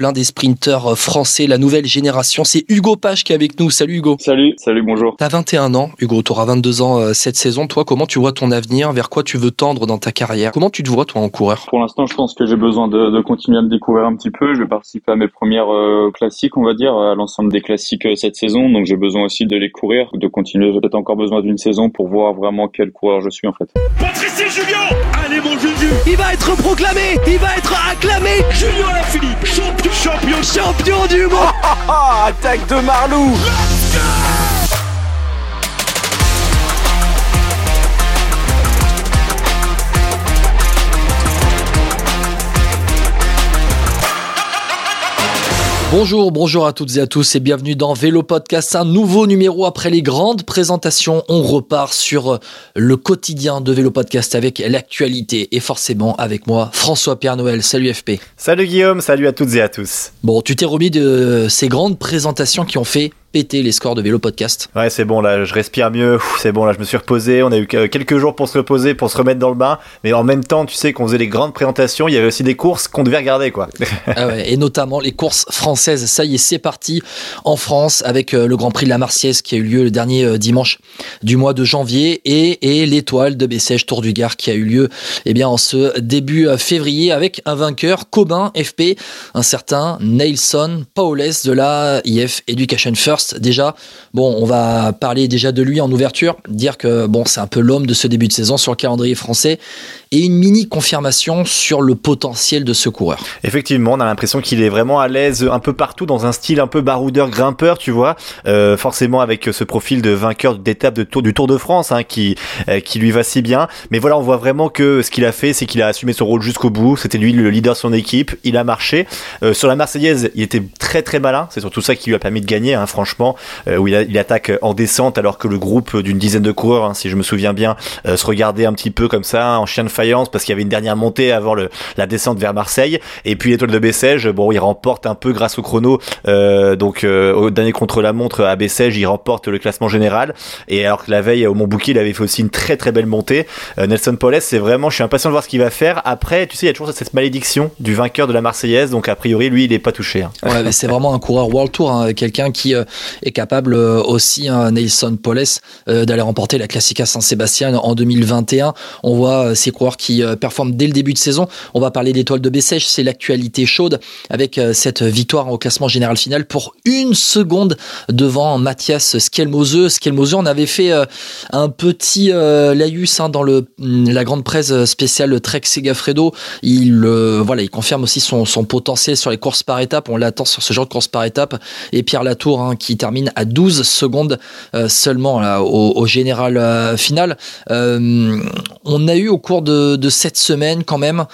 l'un des sprinteurs français, la nouvelle génération. C'est Hugo Page qui est avec nous. Salut Hugo. Salut, salut, bonjour. T'as 21 ans, Hugo, tu auras 22 ans euh, cette saison. Toi, comment tu vois ton avenir? Vers quoi tu veux tendre dans ta carrière? Comment tu te vois, toi, en coureur? Pour l'instant, je pense que j'ai besoin de, de, continuer à me découvrir un petit peu. Je vais participer à mes premières euh, classiques, on va dire, à l'ensemble des classiques euh, cette saison. Donc, j'ai besoin aussi de les courir, de continuer. J'ai peut-être encore besoin d'une saison pour voir vraiment quel coureur je suis, en fait. Patrice Julien Allez, mon Juju. Il va être proclamé Il va être acclamé. Julien Alaphilippe, champion, champion, champion du monde. Attaque de Marlou Bonjour, bonjour à toutes et à tous et bienvenue dans Vélo Podcast, un nouveau numéro après les grandes présentations. On repart sur le quotidien de Vélo Podcast avec l'actualité et forcément avec moi François Pierre Noël. Salut FP. Salut Guillaume, salut à toutes et à tous. Bon, tu t'es remis de ces grandes présentations qui ont fait péter les scores de vélo podcast. Ouais, c'est bon, là, je respire mieux. C'est bon, là, je me suis reposé. On a eu quelques jours pour se reposer, pour se remettre dans le bain. Mais en même temps, tu sais qu'on faisait les grandes présentations, il y avait aussi des courses qu'on devait regarder, quoi. ah ouais, et notamment les courses françaises. Ça y est, c'est parti en France avec euh, le Grand Prix de la Marseillaise qui a eu lieu le dernier euh, dimanche du mois de janvier et, et l'étoile de Bessèges Tour du Gard qui a eu lieu eh bien, en ce début euh, février avec un vainqueur, Cobin FP, un certain Nelson Paules de la IF Education First déjà. Bon, on va parler déjà de lui en ouverture, dire que bon, c'est un peu l'homme de ce début de saison sur le calendrier français et une mini confirmation sur le potentiel de ce coureur. Effectivement, on a l'impression qu'il est vraiment à l'aise un peu partout dans un style un peu baroudeur grimpeur, tu vois, euh, forcément avec ce profil de vainqueur d'étape du Tour de France hein, qui euh, qui lui va si bien. Mais voilà, on voit vraiment que ce qu'il a fait, c'est qu'il a assumé son rôle jusqu'au bout. C'était lui le leader de son équipe. Il a marché euh, sur la Marseillaise. Il était très très malin. C'est surtout ça qui lui a permis de gagner, hein, franchement, euh, où il, attaque en descente alors que le groupe d'une dizaine de coureurs, hein, si je me souviens bien, euh, se regardait un petit peu comme ça en chien de parce qu'il y avait une dernière montée avant la descente vers Marseille. Et puis l'étoile de Bessèges, bon, il remporte un peu grâce au chrono. Euh, donc au dernier contre-la-montre à Bessèges, il remporte le classement général. Et alors que la veille au Mont-Bouquet, il avait fait aussi une très très belle montée. Nelson Paulès, c'est vraiment, je suis impatient de voir ce qu'il va faire. Après, tu sais, il y a toujours cette malédiction du vainqueur de la Marseillaise. Donc a priori, lui, il est pas touché. Hein. Ouais, c'est vraiment un coureur World Tour, hein, quelqu'un qui est capable euh, aussi, hein, Nelson Paulès, d'aller remporter la Classica Saint-Sébastien en 2021. On voit ces coureurs qui euh, performe dès le début de saison. On va parler d'étoile de Bessèges, c'est l'actualité chaude avec euh, cette victoire au classement général final pour une seconde devant Mathias Skelmose. Skelmose, on avait fait euh, un petit laïus hein, dans le, mm, la grande presse spéciale Trek Segafredo. Il, voilà, il confirme aussi son, son, potentiel sur les courses par étapes. On l'attend sur ce genre de courses par étapes. Et Pierre Latour hein, qui termine à 12 secondes seulement là, au, au général final. on a eu au cours de de, cette semaine quand même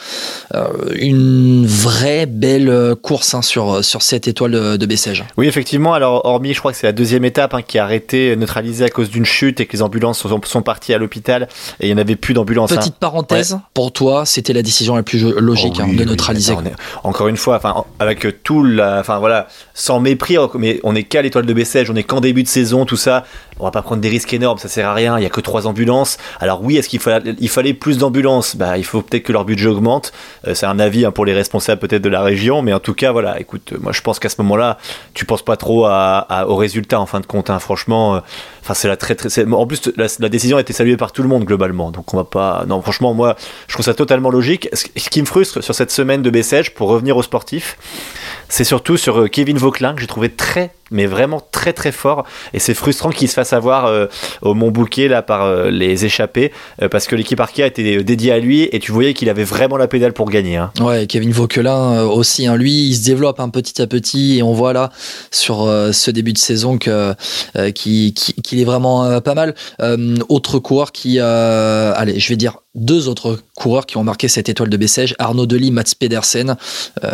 euh, une vraie belle euh, course hein, sur, sur cette étoile de, de Bessèges. Oui, effectivement. Alors, hormis, je crois que c'est la deuxième étape hein, qui a arrêté, neutralisée à cause d'une chute et que les ambulances sont, sont parties à l'hôpital et il n'y en avait plus d'ambulances. Petite hein. parenthèse, pour toi, c'était la décision la plus logique oh de neutraliser. encore une fois, enfin, avec tout la, enfin voilà, sans mépris, mais on est qu'à l'étoile de Bessèges, on est qu'en début de saison, tout ça. On va pas prendre des risques énormes, ça sert à rien. Il y a que trois ambulances. Alors oui, est-ce qu'il fallait, plus d'ambulances? Bah, il faut peut-être que leur budget augmente. Euh, c'est un avis hein, pour les responsables peut-être de la région, mais en tout cas, voilà, écoute, moi je pense qu'à ce moment-là, tu penses pas trop à, au résultat en fin de compte. Hein. Franchement, euh, enfin c'est la très très. En plus, la, décision a été saluée par tout le monde globalement, donc on va pas. Non, franchement, moi, je trouve ça totalement logique. Ce qui me frustre sur cette semaine de Bessèges, pour revenir aux sportifs, c'est surtout sur euh, Kevin Vauquelin que j'ai trouvé très mais vraiment très très fort. Et c'est frustrant qu'il se fasse avoir euh, au Mont Bouquet là par euh, les échappés euh, parce que l'équipe Arkea était dédiée à lui et tu voyais qu'il avait vraiment la pédale pour gagner hein. ouais Kevin Vauquelin aussi hein, lui il se développe un petit à petit et on voit là sur ce début de saison qu'il qui, est vraiment pas mal. Autre coureur qui allez je vais dire deux autres coureurs qui ont marqué cette étoile de Bessèges, Arnaud Delis, Mats Pedersen. Euh,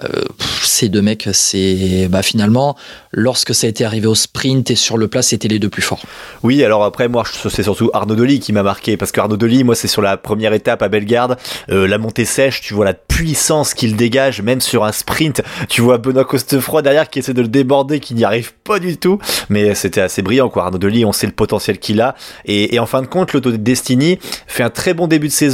ces deux mecs, c'est bah, finalement, lorsque ça a été arrivé au sprint et sur le plat, c'était les deux plus forts. Oui, alors après, moi, c'est surtout Arnaud Delis qui m'a marqué, parce qu'Arnaud Delis, moi, c'est sur la première étape à Bellegarde, euh, la montée sèche, tu vois la puissance qu'il dégage, même sur un sprint. Tu vois Benoît Costefroy derrière qui essaie de le déborder, qui n'y arrive pas du tout, mais c'était assez brillant, quoi. Arnaud Delis, on sait le potentiel qu'il a. Et, et en fin de compte, l'Auto Destiny fait un très bon début de saison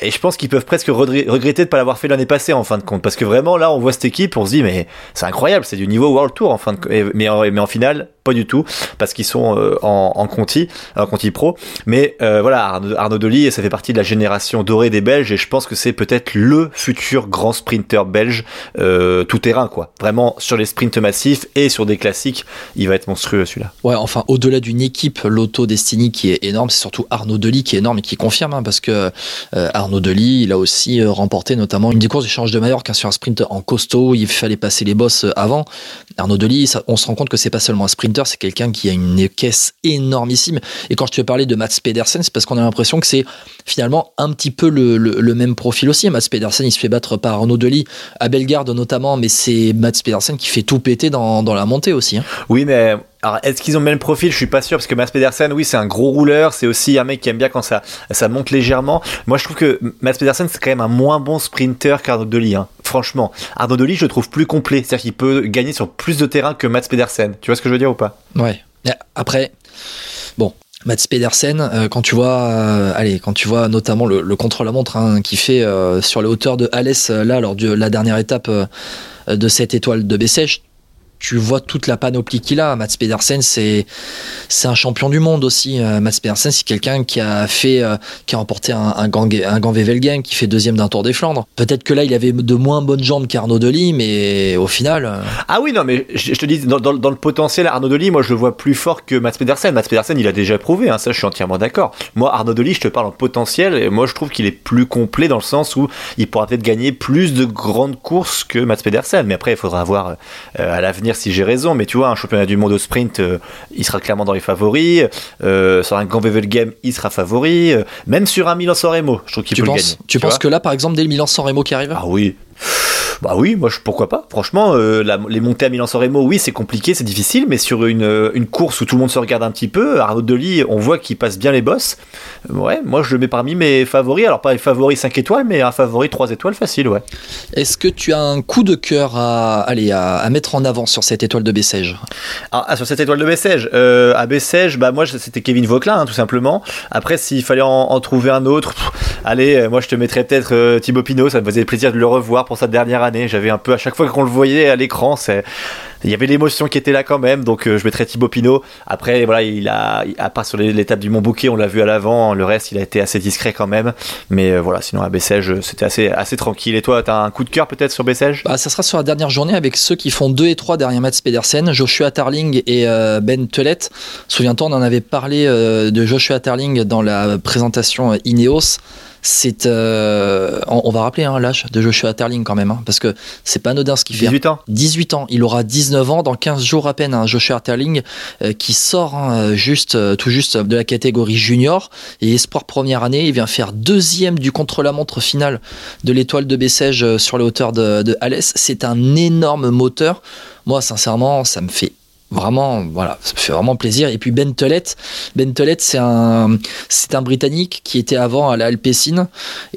et je pense qu'ils peuvent presque regretter de pas l'avoir fait l'année passée en fin de compte parce que vraiment là on voit cette équipe on se dit mais c'est incroyable c'est du niveau World Tour en fin de mais mais en finale pas du tout parce qu'ils sont euh, en, en, Conti, en Conti Pro. Mais euh, voilà, Arnaud, Arnaud Delis, ça fait partie de la génération dorée des Belges et je pense que c'est peut-être le futur grand sprinter belge euh, tout terrain quoi. Vraiment sur les sprints massifs et sur des classiques, il va être monstrueux celui-là. Ouais, enfin au-delà d'une équipe, l'Auto Destiny qui est énorme, c'est surtout Arnaud Delis qui est énorme et qui confirme hein, parce que Arnaud Delis, il a aussi remporté notamment une des courses d'échange de Mallorca sur un sprint en costaud, il fallait passer les bosses avant. Arnaud Delis, on se rend compte que c'est pas seulement un sprinter c'est quelqu'un qui a une caisse énormissime. Et quand je te parlais de Mats Pedersen, c'est parce qu'on a l'impression que c'est finalement un petit peu le, même profil aussi. Mats Pedersen, il se fait battre par Arnaud Delis à Bellegarde notamment, mais c'est Mats Pedersen qui fait tout péter dans, la montée aussi. Hein. Oui, mais alors, est-ce qu'ils ont le même profil? Je suis pas sûr parce que Mats Pedersen, oui, c'est un gros rouleur. C'est aussi un mec qui aime bien quand ça, ça monte légèrement. Moi, je trouve que Mats Pedersen, c'est quand même un moins bon sprinter qu'Arnaud Delis. Hein. Franchement, Arnaud Delis, je le trouve plus complet. C'est-à-dire qu'il peut gagner sur plus de terrain que Mats Pedersen. Tu vois ce que je veux dire ou pas? Ouais. Après, bon, Mats Pedersen, euh, quand tu vois, euh, allez, quand tu vois notamment le, le contre-la-montre hein, qui fait euh, sur les hauteurs de Alès là lors de la dernière étape de cette étoile de Bessèges, tu vois toute la panoplie qu'il a. Mats Pedersen, c'est c'est un champion du monde aussi. Euh, Mats Pedersen, c'est quelqu'un qui a fait, euh, qui a remporté un, un gang, qui fait deuxième d'un Tour des Flandres. Peut-être que là, il avait de moins bonnes jambes qu'Arnaud Delis, mais au final. Euh, ah oui, non, mais je, te dis, dans, dans, le potentiel, Arnaud Delis, moi, je le vois plus fort que Mats Pedersen. Mats Pedersen, il a déjà prouvé, hein, ça, je suis entièrement d'accord. Moi, Arnaud Delis, je te parle en potentiel, et moi, je trouve qu'il est plus complet dans le sens où il pourra peut-être gagner plus de grandes courses que Mats Pedersen. Mais après, il faudra voir à l'avenir si j'ai raison, mais tu vois, un championnat du monde au sprint, euh, il sera clairement dans les favoris. Euh, sur un Grand Game, il sera favori. Euh, même sur un Milan-San Remo, je trouve qu'il peut penses, le gagner. Tu, penses que là, par exemple, dès le Milan-San Remo qui arrive Ah oui. Bah oui, moi je, pourquoi pas? Franchement, euh, les montées à Milan-San Remo, oui, c'est compliqué, c'est difficile, mais sur une, euh, une, course où tout le monde se regarde un petit peu, Arnaud Delis, on voit qu'il passe bien les bosses. Ouais, moi je le mets parmi mes favoris. Alors pas les favoris 5 étoiles, mais un favori 3 étoiles facile, ouais. Est-ce que tu as un coup de cœur à, aller à, mettre en avant sur cette étoile de Bessèges? Ah, ah, sur cette étoile de Bessèges euh, À Bessèges, bah moi c'était Kevin Vauclin, hein, tout simplement. Après, s'il fallait en, trouver un autre, allez, moi je te mettrais peut-être Thibaut Pinot, ça me faisait plaisir de le revoir pour sa dernière année. J'avais un peu à chaque fois qu'on le voyait à l'écran, c'est il y avait l'émotion qui était là quand même. Donc euh, je mettrais Thibaut Pinot. Après voilà, il a à part sur l'étape du Mont Bouquet, on l'a vu à l'avant. Le reste, il a été assez discret quand même. Mais euh, voilà, sinon à Bessèges, c'était assez assez tranquille. Et toi, t'as un coup de cœur peut-être sur Bessèges? Bah, ça sera sur la dernière journée avec ceux qui font 2 et 3 derrière Mats Pedersen, Joshua Tarling et euh, Ben Telet. Souviens-toi, on en avait parlé de Joshua Tarling dans la présentation Ineos c'est euh, on, va rappeler hein, l'âge de Joshua Terling quand même hein, parce que c'est pas anodin ce qu'il fait 18 ans 18 ans il aura 19 ans dans 15 jours à peine hein, Joshua Terling euh, qui sort hein, juste euh, tout juste de la catégorie junior. Et espoir première année il vient faire deuxième du contre-la-montre finale de l'étoile de Bessèges sur les hauteurs de, de Alès. C'est un énorme moteur. Moi sincèrement ça me fait Vraiment, voilà, ça fait vraiment plaisir. Et puis Ben Telet, Ben Telet, c'est un, c'est un Britannique qui était avant à la Alpecin.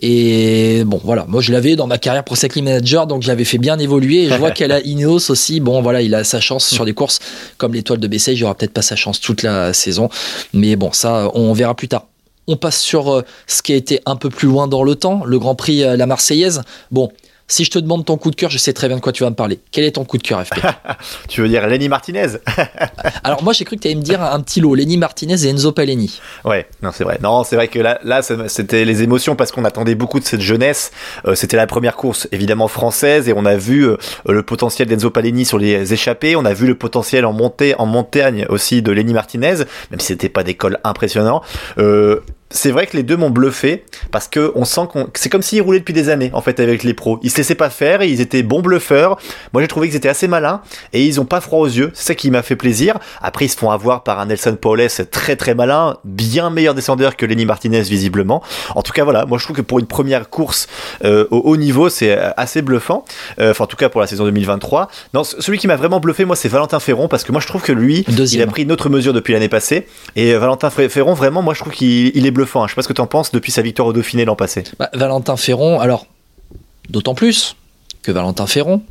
Et bon, voilà, moi je l'avais dans ma carrière pro cycling manager, donc j'avais fait bien évoluer. Et je vois qu'elle a Ineos aussi. Bon, voilà, il a sa chance sur des courses comme l'étoile de Bessay. Il aura peut-être pas sa chance toute la saison, mais bon, ça, on verra plus tard. On passe sur euh, ce qui a été un peu plus loin dans le temps, le Grand Prix euh, La Marseillaise. Bon, si je te demande ton coup de cœur, je sais très bien de quoi tu vas me parler. Quel est ton coup de cœur, FP Tu veux dire Lenny Martinez? Alors moi, j'ai cru que tu allais me dire un petit lot, Lenny Martinez et Enzo Paleni. Ouais, non, c'est vrai. Non, c'est vrai que là, là c'était les émotions parce qu'on attendait beaucoup de cette jeunesse. Euh, c'était la première course, évidemment française, et on a vu euh, le potentiel d'Enzo Paleni sur les échappées. On a vu le potentiel en montée, en montagne aussi de Lenny Martinez, même si c'était pas d'école impressionnant. Euh, c'est vrai que les deux m'ont bluffé parce que on sent qu'on c'est comme s'ils roulaient depuis des années en fait avec les pros. Ils se laissaient pas faire et ils étaient bons bluffeurs. Moi j'ai trouvé qu'ils étaient assez malins et ils ont pas froid aux yeux. C'est ça qui m'a fait plaisir. Après ils se font avoir par un Nelson Paules très très malin, bien meilleur descendeur que Lenny Martinez visiblement. En tout cas voilà, moi je trouve que pour une première course euh, au haut niveau c'est assez bluffant. Euh, enfin en tout cas pour la saison 2023. Non, celui qui m'a vraiment bluffé moi c'est Valentin Ferron parce que moi je trouve que lui il a pris une autre mesure depuis l'année passée et Valentin Ferron vraiment moi je trouve qu'il est bluffant. Hein. Je sais pas ce que tu en penses depuis sa victoire au Dauphiné l'an passé. Bah, Valentin Ferron, alors, d'autant plus que Valentin Ferron,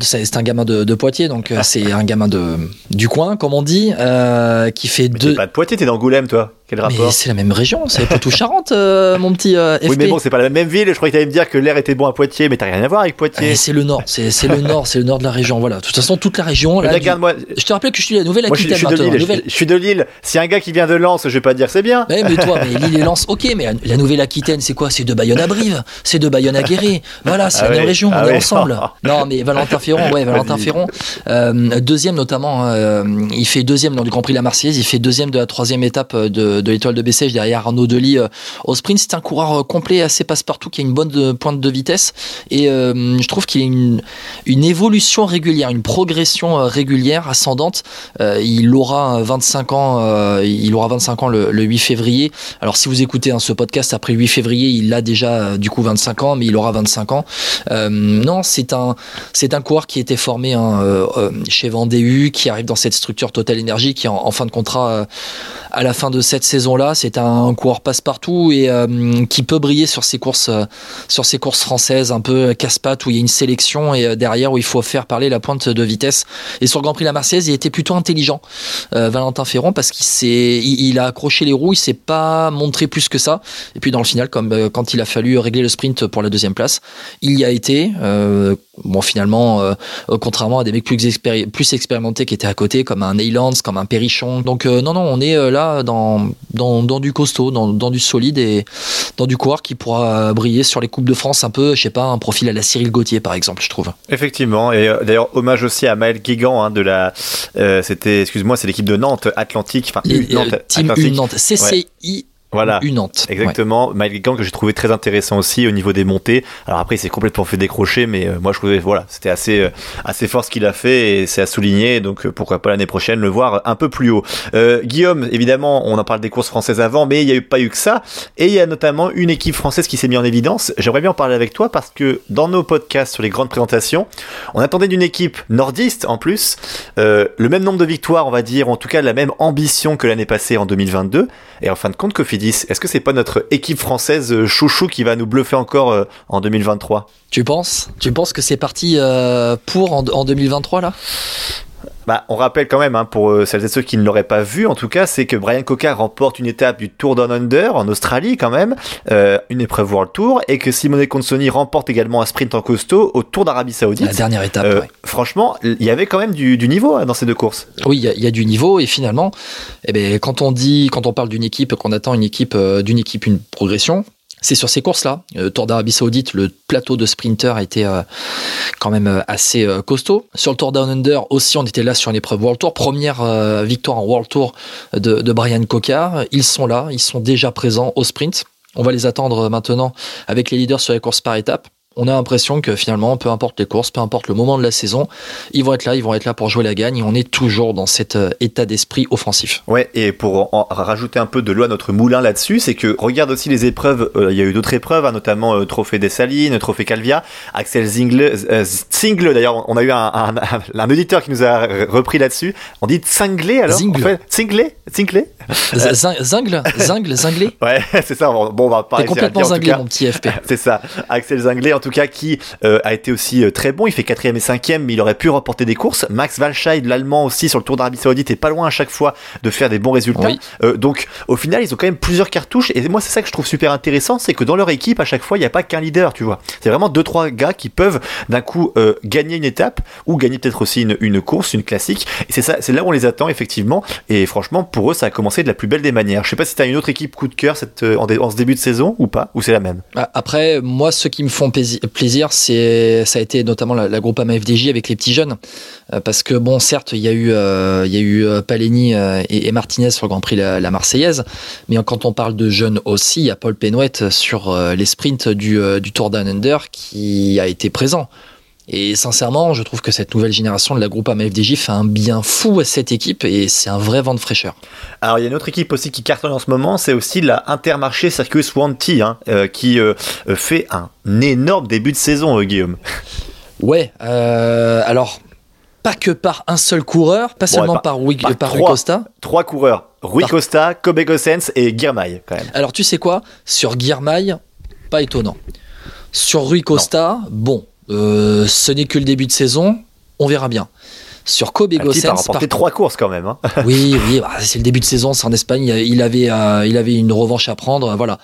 C'est un gamin de, de Poitiers, donc euh, c'est un gamin de du coin, comme on dit, euh, qui fait Mais deux. Pas de Poitiers, t'es d'Angoulême, toi. Quel Mais rapport c'est la même région, c'est Poitou-Charentes, euh, mon petit euh, FP. Oui, mais bon, c'est pas la même ville. Je croyais que t'allais me dire que l'air était bon à Poitiers, mais t'as rien à voir avec Poitiers. Eh, c'est le nord, c'est le nord, c'est le nord de la région. Voilà. De toute façon, toute la région. Mais Là, du- moi, Je te rappelle que je suis la nouvelle moi je, suis- je Aquitaine suis de. Lille. Nouvelle... Je, suis de Lille. Si un gars qui vient de Lens, je vais pas dire c'est bien. Ouais, mais toi, mais Lille et Lens, ok, mais la, la Nouvelle-Aquitaine, c'est quoi? C'est de Bayonne à Brive, c'est de Bayonne à Guéret. Voilà, c'est Ah la même région, ah on est ouais. ensemble. Non, mais Valentin Ferron, ouais, Valentin. Ferron, euh, deuxième notamment, euh, il fait deuxième lors du Grand Prix de la Marseillaise, il fait deuxième de la troisième étape de, de l'étoile de Bessèges derrière Arnaud Delis euh, au sprint. C'est un coureur euh, complet, assez passe-partout, qui a une bonne de- pointe de vitesse et euh, je trouve qu'il a une, une évolution régulière, une progression euh, régulière, ascendante. Euh, il aura 25 ans, euh, il aura 25 ans le, le 8 février. Alors si vous écoutez hein, ce podcast après le 8 février, il a déjà euh, du coup 25 ans, mais il aura 25 ans. Euh, non, c'est un c'est un coureur qui été formé hein, euh, euh, chez Vendée qui arrive dans cette structure Total Energy, qui en, fin de contrat euh, à la fin de cette saison-là. C'est un coureur passe-partout et euh, qui peut briller sur ses courses sur ces courses françaises un peu casse-pattes où il y a une sélection et derrière où il faut faire parler la pointe de vitesse. Et sur le Grand Prix de la Marseillaise, il était plutôt intelligent, Valentin Ferron, parce qu'il a accroché les roues, il s'est pas montré plus que ça. Et puis dans le final, comme quand il a fallu régler le sprint pour la deuxième place, il y a été. Bon, finalement, euh, contrairement à des mecs plus, expéri- plus expérimentés qui étaient à côté, comme un Neylands, comme un Perrichon. Donc euh, non, non, on est euh, là dans, dans, dans du costaud, dans, dans du solide et dans du coureur qui pourra briller sur les coupes de France un peu, je sais pas, un profil à la Cyril Gauthier par exemple, je trouve. Effectivement, et d'ailleurs hommage aussi à Maël Guégan hein, de la, c'était, excuse-moi, c'est l'équipe de Nantes Atlantique, enfin Nantes Team Atlantique. Nantes, CCI Voilà. U Nantes. Ouais. Exactement, Maël Guégan que j'ai trouvé très intéressant aussi au niveau des montées. Alors après, il s'est complètement fait décrocher, mais euh, moi je trouvais voilà, c'était assez euh, assez fort ce qu'il a fait et c'est à souligner. Donc euh, pourquoi pas l'année prochaine le voir un peu plus haut. Guillaume, évidemment, on en parle des courses françaises avant, mais il n'y a eu pas eu que ça. Et il y a notamment une équipe française qui s'est mise en évidence. J'aimerais bien en parler avec toi parce que dans nos podcasts sur les grandes présentations, on attendait d'une équipe nordiste en plus le même nombre de victoires, on va dire, en tout cas la même ambition que l'année passée en 2022. Et en fin de compte, Est-ce que c'est pas notre équipe française euh, chouchou qui va nous bluffer encore euh, en 2023 Tu penses? Tu penses que c'est parti euh, pour en 2023 là? Bah, on rappelle quand même, hein, pour euh, celles et ceux qui ne l'auraient pas vu, en tout cas, c'est que Brian Coca remporte une étape du Tour Down Under en Australie quand même, euh, une épreuve World Tour, et que Simone Consoni remporte également un sprint en costaud au Tour d'Arabie Saoudite. La dernière étape. Euh, ouais. Franchement, il y avait quand même du, du niveau hein, dans ces deux courses. Oui, il y, a- il y a du niveau et finalement, eh ben, quand on dit, quand on parle d'une équipe, qu'on attend une équipe, euh, d'une équipe une progression, c'est sur ces courses-là. Euh, Tour d'Arabie Saoudite, le plateau de sprinter a été euh, quand même euh, assez costaud. Sur le Tour Down Under aussi, on était là sur l'épreuve World Tour. Première victoire en World Tour de, de Brian Cocard. Ils sont là, ils sont déjà présents au sprint. On va les attendre maintenant avec les leaders sur les courses par étapes. On a l'impression que finalement, peu importe les courses, peu importe le moment de la saison, ils vont être là, ils vont être là pour jouer la gagne. Et on est toujours dans cet euh, état d'esprit offensif. Ouais, et pour en rajouter un peu de l'eau à notre moulin là-dessus, c'est que regarde aussi les épreuves, euh, il y a eu d'autres épreuves, hein, notamment euh, Trophée des Salines, Trophée Calvia, Axel Zingle, euh, Zingle d'ailleurs, on a eu un, un, un auditeur qui nous a repris là-dessus. On dit Zingle alors Zingle. En fait, Zingle Zingle zinglé. Ouais, c'est ça, bon, on va pas T'es complètement dire, zinglé, mon petit FP. C'est ça, Axel Zinglé en tout cas qui euh, a été aussi euh, très bon, il fait quatrième et cinquième, mais il aurait pu remporter des courses. Max Walscheid, l'allemand aussi sur le Tour d'Arabie Saoudite, est pas loin à chaque fois de faire des bons résultats. Oui. Euh, donc au final, ils ont quand même plusieurs cartouches et moi c'est ça que je trouve super intéressant, c'est que dans leur équipe à chaque fois il n'y a pas qu'un leader, tu vois. C'est vraiment deux trois gars qui peuvent d'un coup euh, gagner une étape ou gagner peut-être aussi une, une course, une classique. Et c'est ça, c'est là où on les attend effectivement. Et franchement pour eux ça a commencé de la plus belle des manières. Je sais pas si t'as une autre équipe coup de cœur cette, en, en ce début de saison ou pas, ou c'est la même? Ah, Après, moi, ceux qui me font plaisi- plaisir, c'est ça a été notamment la, groupe FDJ avec les petits jeunes, Euh, parce que bon, certes, il y a eu, euh, il y a eu euh, Paleni et, Martinez sur le Grand Prix la, la Marseillaise, mais quand on parle de jeunes aussi, il y a Paul Penouette sur les sprints du, du Tour Down Under qui a été présent. Et sincèrement, je trouve que cette nouvelle génération de la groupe FDJ fait un bien fou à cette équipe et c'est un vrai vent de fraîcheur. Alors il y a une autre équipe aussi qui cartonne en ce moment, c'est aussi la Intermarché Circus Wanty, hein, euh, qui euh, euh, fait un énorme début de saison, euh, Guillaume. Ouais, alors pas que par un seul coureur, pas seulement par- par, Rui, par par Rui trois. Costa. Trois coureurs, Rui Par- Costa, Kobe Gossens et Girmay quand même. Alors tu sais quoi? Sur Guirmail, pas étonnant. Sur Rui Costa, bon. Ce n'est que le début de saison, on verra bien. Sur Kobe Gossens. Il a remporté trois courses quand même. Hein. oui, oui, bah, c'est le début de saison, c'est en Espagne. Il avait, euh, il avait une revanche à prendre, voilà.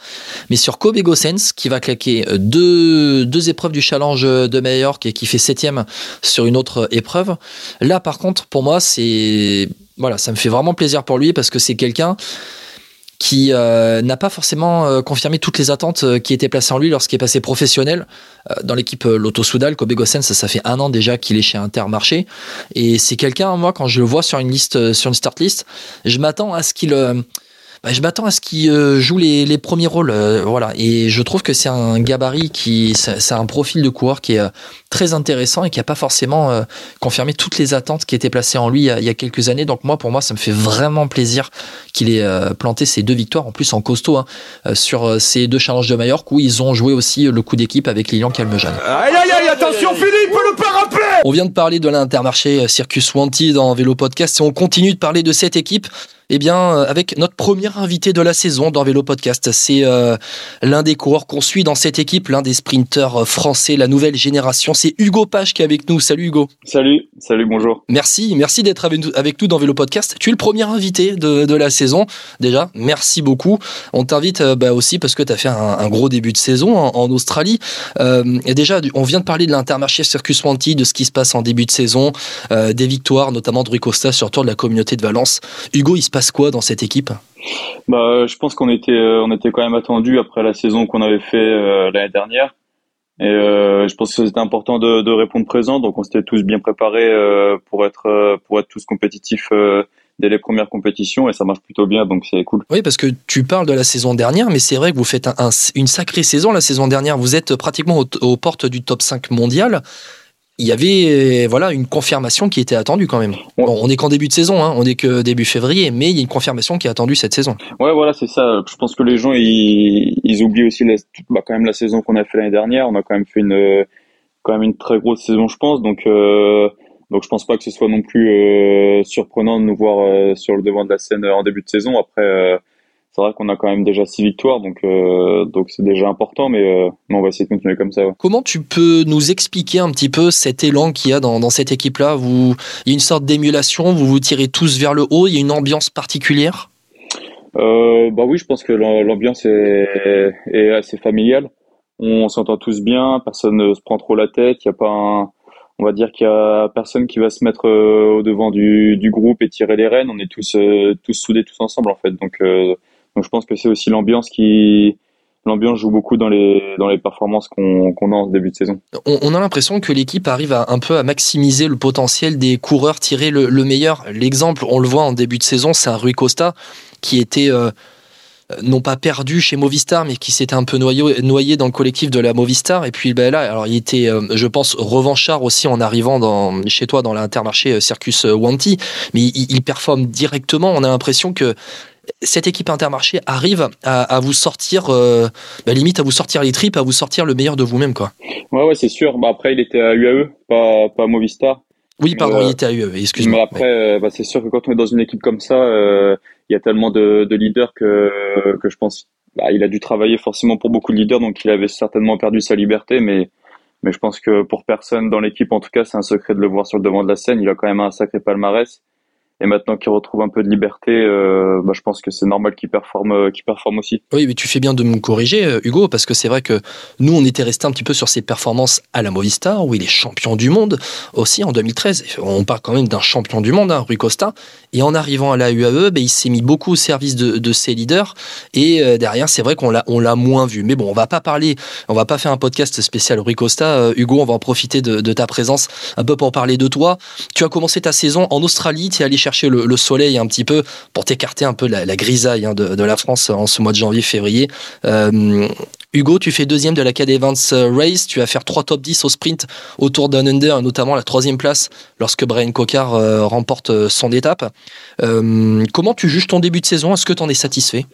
Mais sur Kobe Gossens, qui va claquer deux, deux épreuves du challenge de Majorque et qui fait septième sur une autre épreuve. Là, par contre, pour moi, c'est voilà, ça me fait vraiment plaisir pour lui parce que c'est quelqu'un qui euh, n'a pas forcément euh, confirmé toutes les attentes euh, qui étaient placées en lui lorsqu'il est passé professionnel dans l'équipe Lotto Soudal. Kobe Gossens, ça, ça fait un an déjà qu'il est chez Intermarché. Et c'est quelqu'un, moi, quand je le vois sur une liste, sur une start list, je m'attends à ce qu'il bah, je m'attends à ce qu'il euh, joue les, les, premiers rôles. Euh, voilà. Et je trouve que c'est un gabarit qui, c'est un profil de coureur qui est euh, très intéressant et qui n'a pas forcément confirmé toutes les attentes qui étaient placées en lui il y, a, il y, a, quelques années. Donc moi, pour moi, ça me fait vraiment plaisir qu'il ait planté ces deux victoires, en plus en costaud, hein, sur ces deux challenges de Majorque où ils ont joué aussi le coup d'équipe avec Lilian Calmejane. Aïe aïe aïe, attention Philippe, le rappeler On vient de parler de l'Intermarché Circus Wanty dans Vélo Podcast et on continue de parler de cette équipe eh bien, euh, avec notre premier invité de la saison dans Vélo Podcast. C'est euh, l'un des coureurs qu'on suit dans cette équipe, l'un des sprinteurs euh, français, la nouvelle génération. C'est Hugo Page qui est avec nous. Salut Hugo. Salut, salut, bonjour. Merci, merci d'être avec nous dans Vélo Podcast. Tu es le premier invité de, de la saison. Déjà, merci beaucoup. On t'invite bah, aussi parce que tu as fait un, gros début de saison en, Australie. et déjà, on vient de parler de l'Intermarché Circus Wanty, de ce qui se passe en début de saison, des victoires, notamment de Rui Costa sur tour de la communauté de Valence. Hugo, il se passe quoi dans cette équipe? Bah, je pense qu'on était, euh, on était quand même attendu après la saison qu'on avait fait euh, l'année dernière. Et euh, je pense que c'était important de, répondre présent, donc on s'était tous bien préparés pour être pour être tous compétitifs dès les premières compétitions et ça marche plutôt bien, donc c'est cool. Oui, parce que tu parles de la saison dernière, mais c'est vrai que vous faites une sacrée saison la saison dernière. Vous êtes pratiquement aux portes du top 5 mondial il y avait voilà une confirmation qui était attendue quand même. on est qu'en début de saison, hein, on est que début février, mais il y a une confirmation qui est attendue cette saison. Ouais, voilà, c'est ça. Je pense que les gens ils, ils oublient aussi la, bah, quand même la saison qu'on a fait l'année dernière. On a quand même fait une quand même une très grosse saison, je pense. Donc euh, donc je pense pas que ce soit non plus euh, surprenant de nous voir euh, sur le devant de la scène en début de saison. Après euh, c'est vrai qu'on a quand même déjà six victoires, donc euh, donc c'est déjà important, mais, euh, mais, on va essayer de continuer comme ça. Comment tu peux nous expliquer un petit peu cet élan qu'il y a dans, dans cette équipe-là? Vous, il y a une sorte d'émulation, vous vous tirez tous vers le haut, il y a une ambiance particulière? Euh, Bah oui, je pense que l'ambiance est, est, assez familiale. On s'entend tous bien, personne ne se prend trop la tête. Il y a pas un, on va dire qu'il y a personne qui va se mettre au devant du, du, groupe et tirer les rênes. On est tous tous soudés tous ensemble en fait. Donc donc je pense que c'est aussi l'ambiance qui l'ambiance joue beaucoup dans les dans les performances qu'on a en début de saison. On, a l'impression que l'équipe arrive à, un peu à maximiser le potentiel des coureurs, tirer le, meilleur. L'exemple, on le voit en début de saison, c'est un Rui Costa qui était euh, non pas perdu chez Movistar, mais qui s'était un peu noyé, dans le collectif de la Movistar. Et puis ben là, alors il était, euh, je pense, revanchard aussi en arrivant chez toi dans l'intermarché euh, Circus Wanty, mais il performe directement. On a l'impression que cette équipe Intermarché arrive à, vous sortir, euh, bah, limite à vous sortir les tripes, à vous sortir le meilleur de vous-même, quoi. Ouais, ouais, c'est sûr. Bah, après, il était à UAE, pas, pas à Movistar. Oui, pardon, il était à UAE, excuse-moi. Mais après, euh, bah, c'est sûr que quand on est dans une équipe comme ça, euh, il y a tellement de, de leaders que, que je pense, bah, il a dû travailler forcément pour beaucoup de leaders, donc il avait certainement perdu sa liberté, mais, mais je pense que pour personne dans l'équipe, en tout cas, c'est un secret de le voir sur le devant de la scène. Il a quand même un sacré palmarès et maintenant qu'il retrouve un peu de liberté, euh, bah, je pense que c'est normal qu'il performe, euh, qu'il performe aussi. Oui, mais tu fais bien de me corriger, euh, Hugo, parce que c'est vrai que nous, on était resté un petit peu sur ses performances à la Movistar, où il est champion du monde aussi en 2013. On parle quand même d'un champion du monde, hein, Rui Costa. Et en arrivant à la UAE, bah, il s'est mis beaucoup au service de, de ses leaders. Et derrière, c'est vrai qu'on l'a, on l'a moins vu. Mais bon, on va pas parler, on va pas faire un podcast spécial Rui Costa. Hugo, on va en profiter de, de, ta présence un peu pour parler de toi. Tu as commencé ta saison en Australie, tu es allé chercher le, soleil un petit peu pour t'écarter un peu la, la grisaille hein, de, la France en ce mois de janvier-février. Euh, Hugo, tu fais deuxième de la KD Events Race. Tu vas faire trois top 10 au sprint autour d'un under, notamment la troisième place lorsque Brian Cocard euh, remporte euh, son étape. comment tu juges ton début de saison? Est-ce que tu en es satisfait?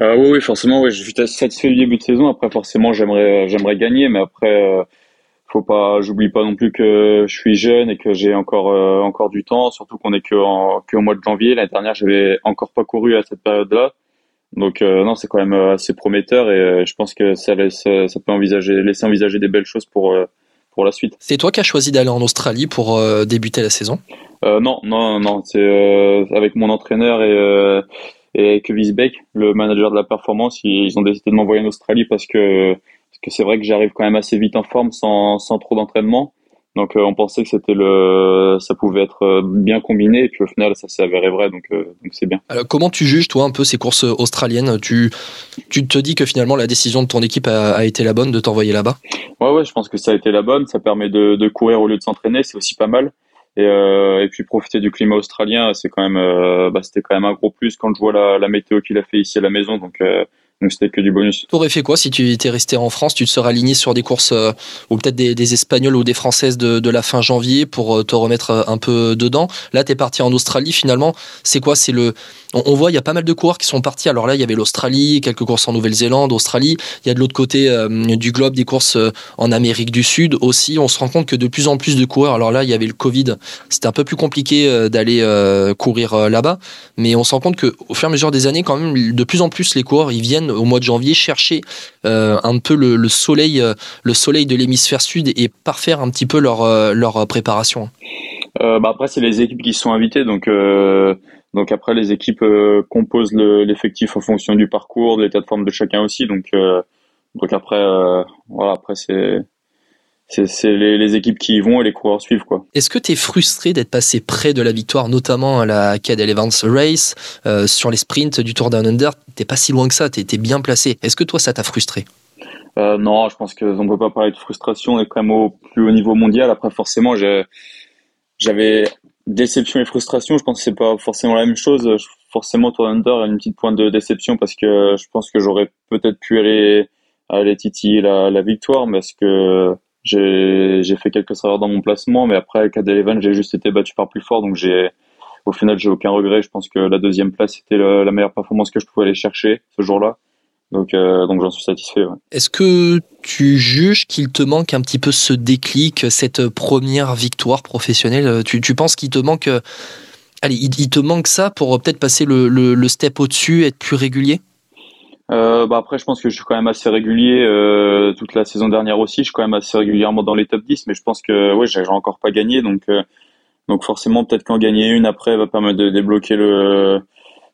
Oui, oui, forcément, oui, je suis satisfait du début de saison. Après, forcément, j'aimerais, j'aimerais gagner, mais après faut pas, j'oublie pas non plus que je suis jeune et que j'ai encore euh, encore du temps, surtout qu'on est que, en, que au mois de janvier. L'année dernière, j'avais encore pas couru à cette période-là, donc euh, non, c'est quand même assez prometteur et euh, je pense que ça laisse, ça peut envisager, laisser envisager des belles choses pour pour la suite. C'est toi qui as choisi d'aller en Australie pour débuter la saison? Non, non, non. C'est avec mon entraîneur et et Kevis Beck, le manager de la performance, ils ont décidé de m'envoyer en Australie parce que que c'est vrai que j'arrive quand même assez vite en forme sans sans trop d'entraînement. Donc euh, on pensait que c'était le, ça pouvait être euh, bien combiné et puis au final ça s'est avéré vrai donc euh, donc c'est bien. Alors, comment tu juges toi un peu ces courses australiennes? Tu tu te dis que finalement la décision de ton équipe a, a été la bonne de t'envoyer là-bas? Ouais ouais je pense que ça a été la bonne. Ça permet de, de courir au lieu de s'entraîner c'est aussi pas mal. Et, euh, et puis profiter du climat australien c'est quand même bah, c'était quand même un gros plus quand je vois la, la météo qu'il a fait ici à la maison donc donc c'était que du bonus. Tu fait quoi si tu étais resté en France? Tu te serais aligné sur des courses euh, ou peut-être des, des, Espagnols ou des Françaises de, de, la fin janvier pour euh, te remettre euh, un peu dedans? Là, tu es parti en Australie finalement. C'est quoi? C'est le on, voit il y a pas mal de coureurs qui sont partis. Alors là, il y avait l'Australie, quelques courses en Nouvelle-Zélande, Australie. Il y a de l'autre côté du globe des courses en Amérique du Sud aussi. On se rend compte que de plus en plus de coureurs. Alors là, il y avait le Covid. C'était un peu plus compliqué d'aller courir là-bas, mais on se rend compte que au fur et à mesure des années, quand même, de plus en plus les coureurs ils viennent au mois de janvier chercher euh, un peu le, soleil, euh, le soleil de l'hémisphère sud et parfaire un petit peu leur, euh, leur préparation bah Après, c'est les équipes qui sont invitées, donc donc après, les équipes composent l'effectif en fonction du parcours, de l'état de forme de chacun aussi. Donc, donc après, voilà, après c'est c'est les, les, équipes qui y vont et les coureurs suivent quoi. Est-ce que tu es frustré d'être passé près de la victoire, notamment à la Cadel Evans Race, euh, sur les sprints du Tour Down Under? T'es pas si loin que ça, tu étais bien placé. Est-ce que toi ça t'a frustré? Euh, Non, je pense qu'on peut pas parler de frustration. On est quand même au plus haut niveau mondial. Après forcément, j'avais déception et frustration. Je pense que c'est pas forcément la même chose. Forcément, Under a une petite pointe de déception parce que je pense que j'aurais peut-être pu aller aller titiller la, la victoire, mais est-ce que j'ai fait quelques erreurs dans mon placement, mais après, avec Adeleven, j'ai juste été battu par plus fort, donc j'ai, au final, j'ai aucun regret. Je pense que la deuxième place était la, meilleure performance que je pouvais aller chercher ce jour-là. Donc, euh, donc j'en suis satisfait. Ouais. Est-ce que tu juges qu'il te manque un petit peu ce déclic, cette première victoire professionnelle? Tu, tu penses qu'il te manque, allez, il, te manque ça pour peut-être passer le, le, le step au-dessus, être plus régulier? Euh, bah après, je pense que je suis quand même assez régulier euh, toute la saison dernière aussi. Je suis quand même assez régulièrement dans les top 10, mais je pense que ouais, j'ai encore pas gagné, donc euh, donc forcément peut-être qu'en gagner une après va permettre de débloquer le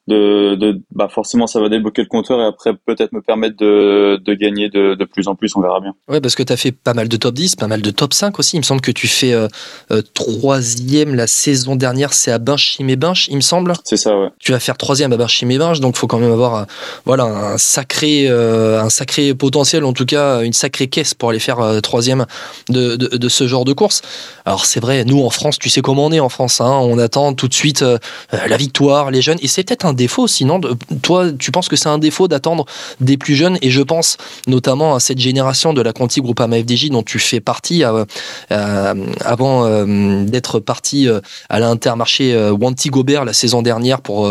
de, de bah forcément ça va débloquer le compteur et après peut-être me permettre de, de gagner de, de plus en plus, on verra bien. Ouais, parce que tu as fait pas mal de top 10, pas mal de top 5 aussi. Il me semble que tu fais euh, euh, troisième la saison dernière, c'est à Binchim et Binch, il me semble. C'est ça, ouais. Tu vas faire troisième à Binchim et Binch, donc faut quand même avoir euh, voilà un sacré un sacré potentiel, en tout cas une sacrée caisse pour aller faire troisième de, de, de, ce genre de course. Alors c'est vrai, nous en France, tu sais comment on est en France, hein, on attend tout de suite la victoire, les jeunes, et c'est peut-être un défaut. Sinon, toi, tu penses que c'est un défaut d'attendre des plus jeunes Et je pense notamment à cette génération de la Conti Groupama FDJ dont tu fais partie euh, euh, avant euh, d'être parti à l'Intermarché Wanty Gobert la saison dernière pour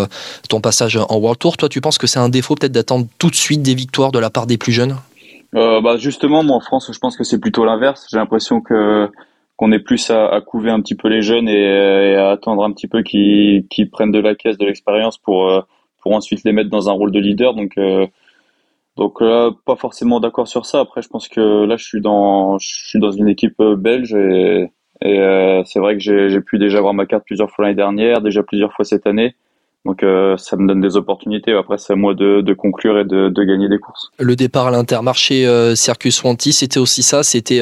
ton passage en World Tour. Toi, tu penses que c'est un défaut peut-être d'attendre tout de suite des victoires de la part des plus jeunes? Bah justement, moi en France, je pense que c'est plutôt l'inverse. J'ai l'impression que qu'on est plus à, couver un petit peu les jeunes et, à attendre un petit peu qu'ils prennent de la caisse, de l'expérience pour euh, pour ensuite les mettre dans un rôle de leader. Donc euh, donc là, pas forcément d'accord sur ça. Après, je pense que là, je suis dans je suis dans une équipe euh, belge et, c'est vrai que j'ai pu déjà avoir ma carte plusieurs fois l'année dernière, déjà plusieurs fois cette année. Donc ça me donne des opportunités. Après, c'est à moi de, conclure et de, de, gagner des courses. Le départ à l'Intermarché Circus Wanty, c'était aussi ça. C'était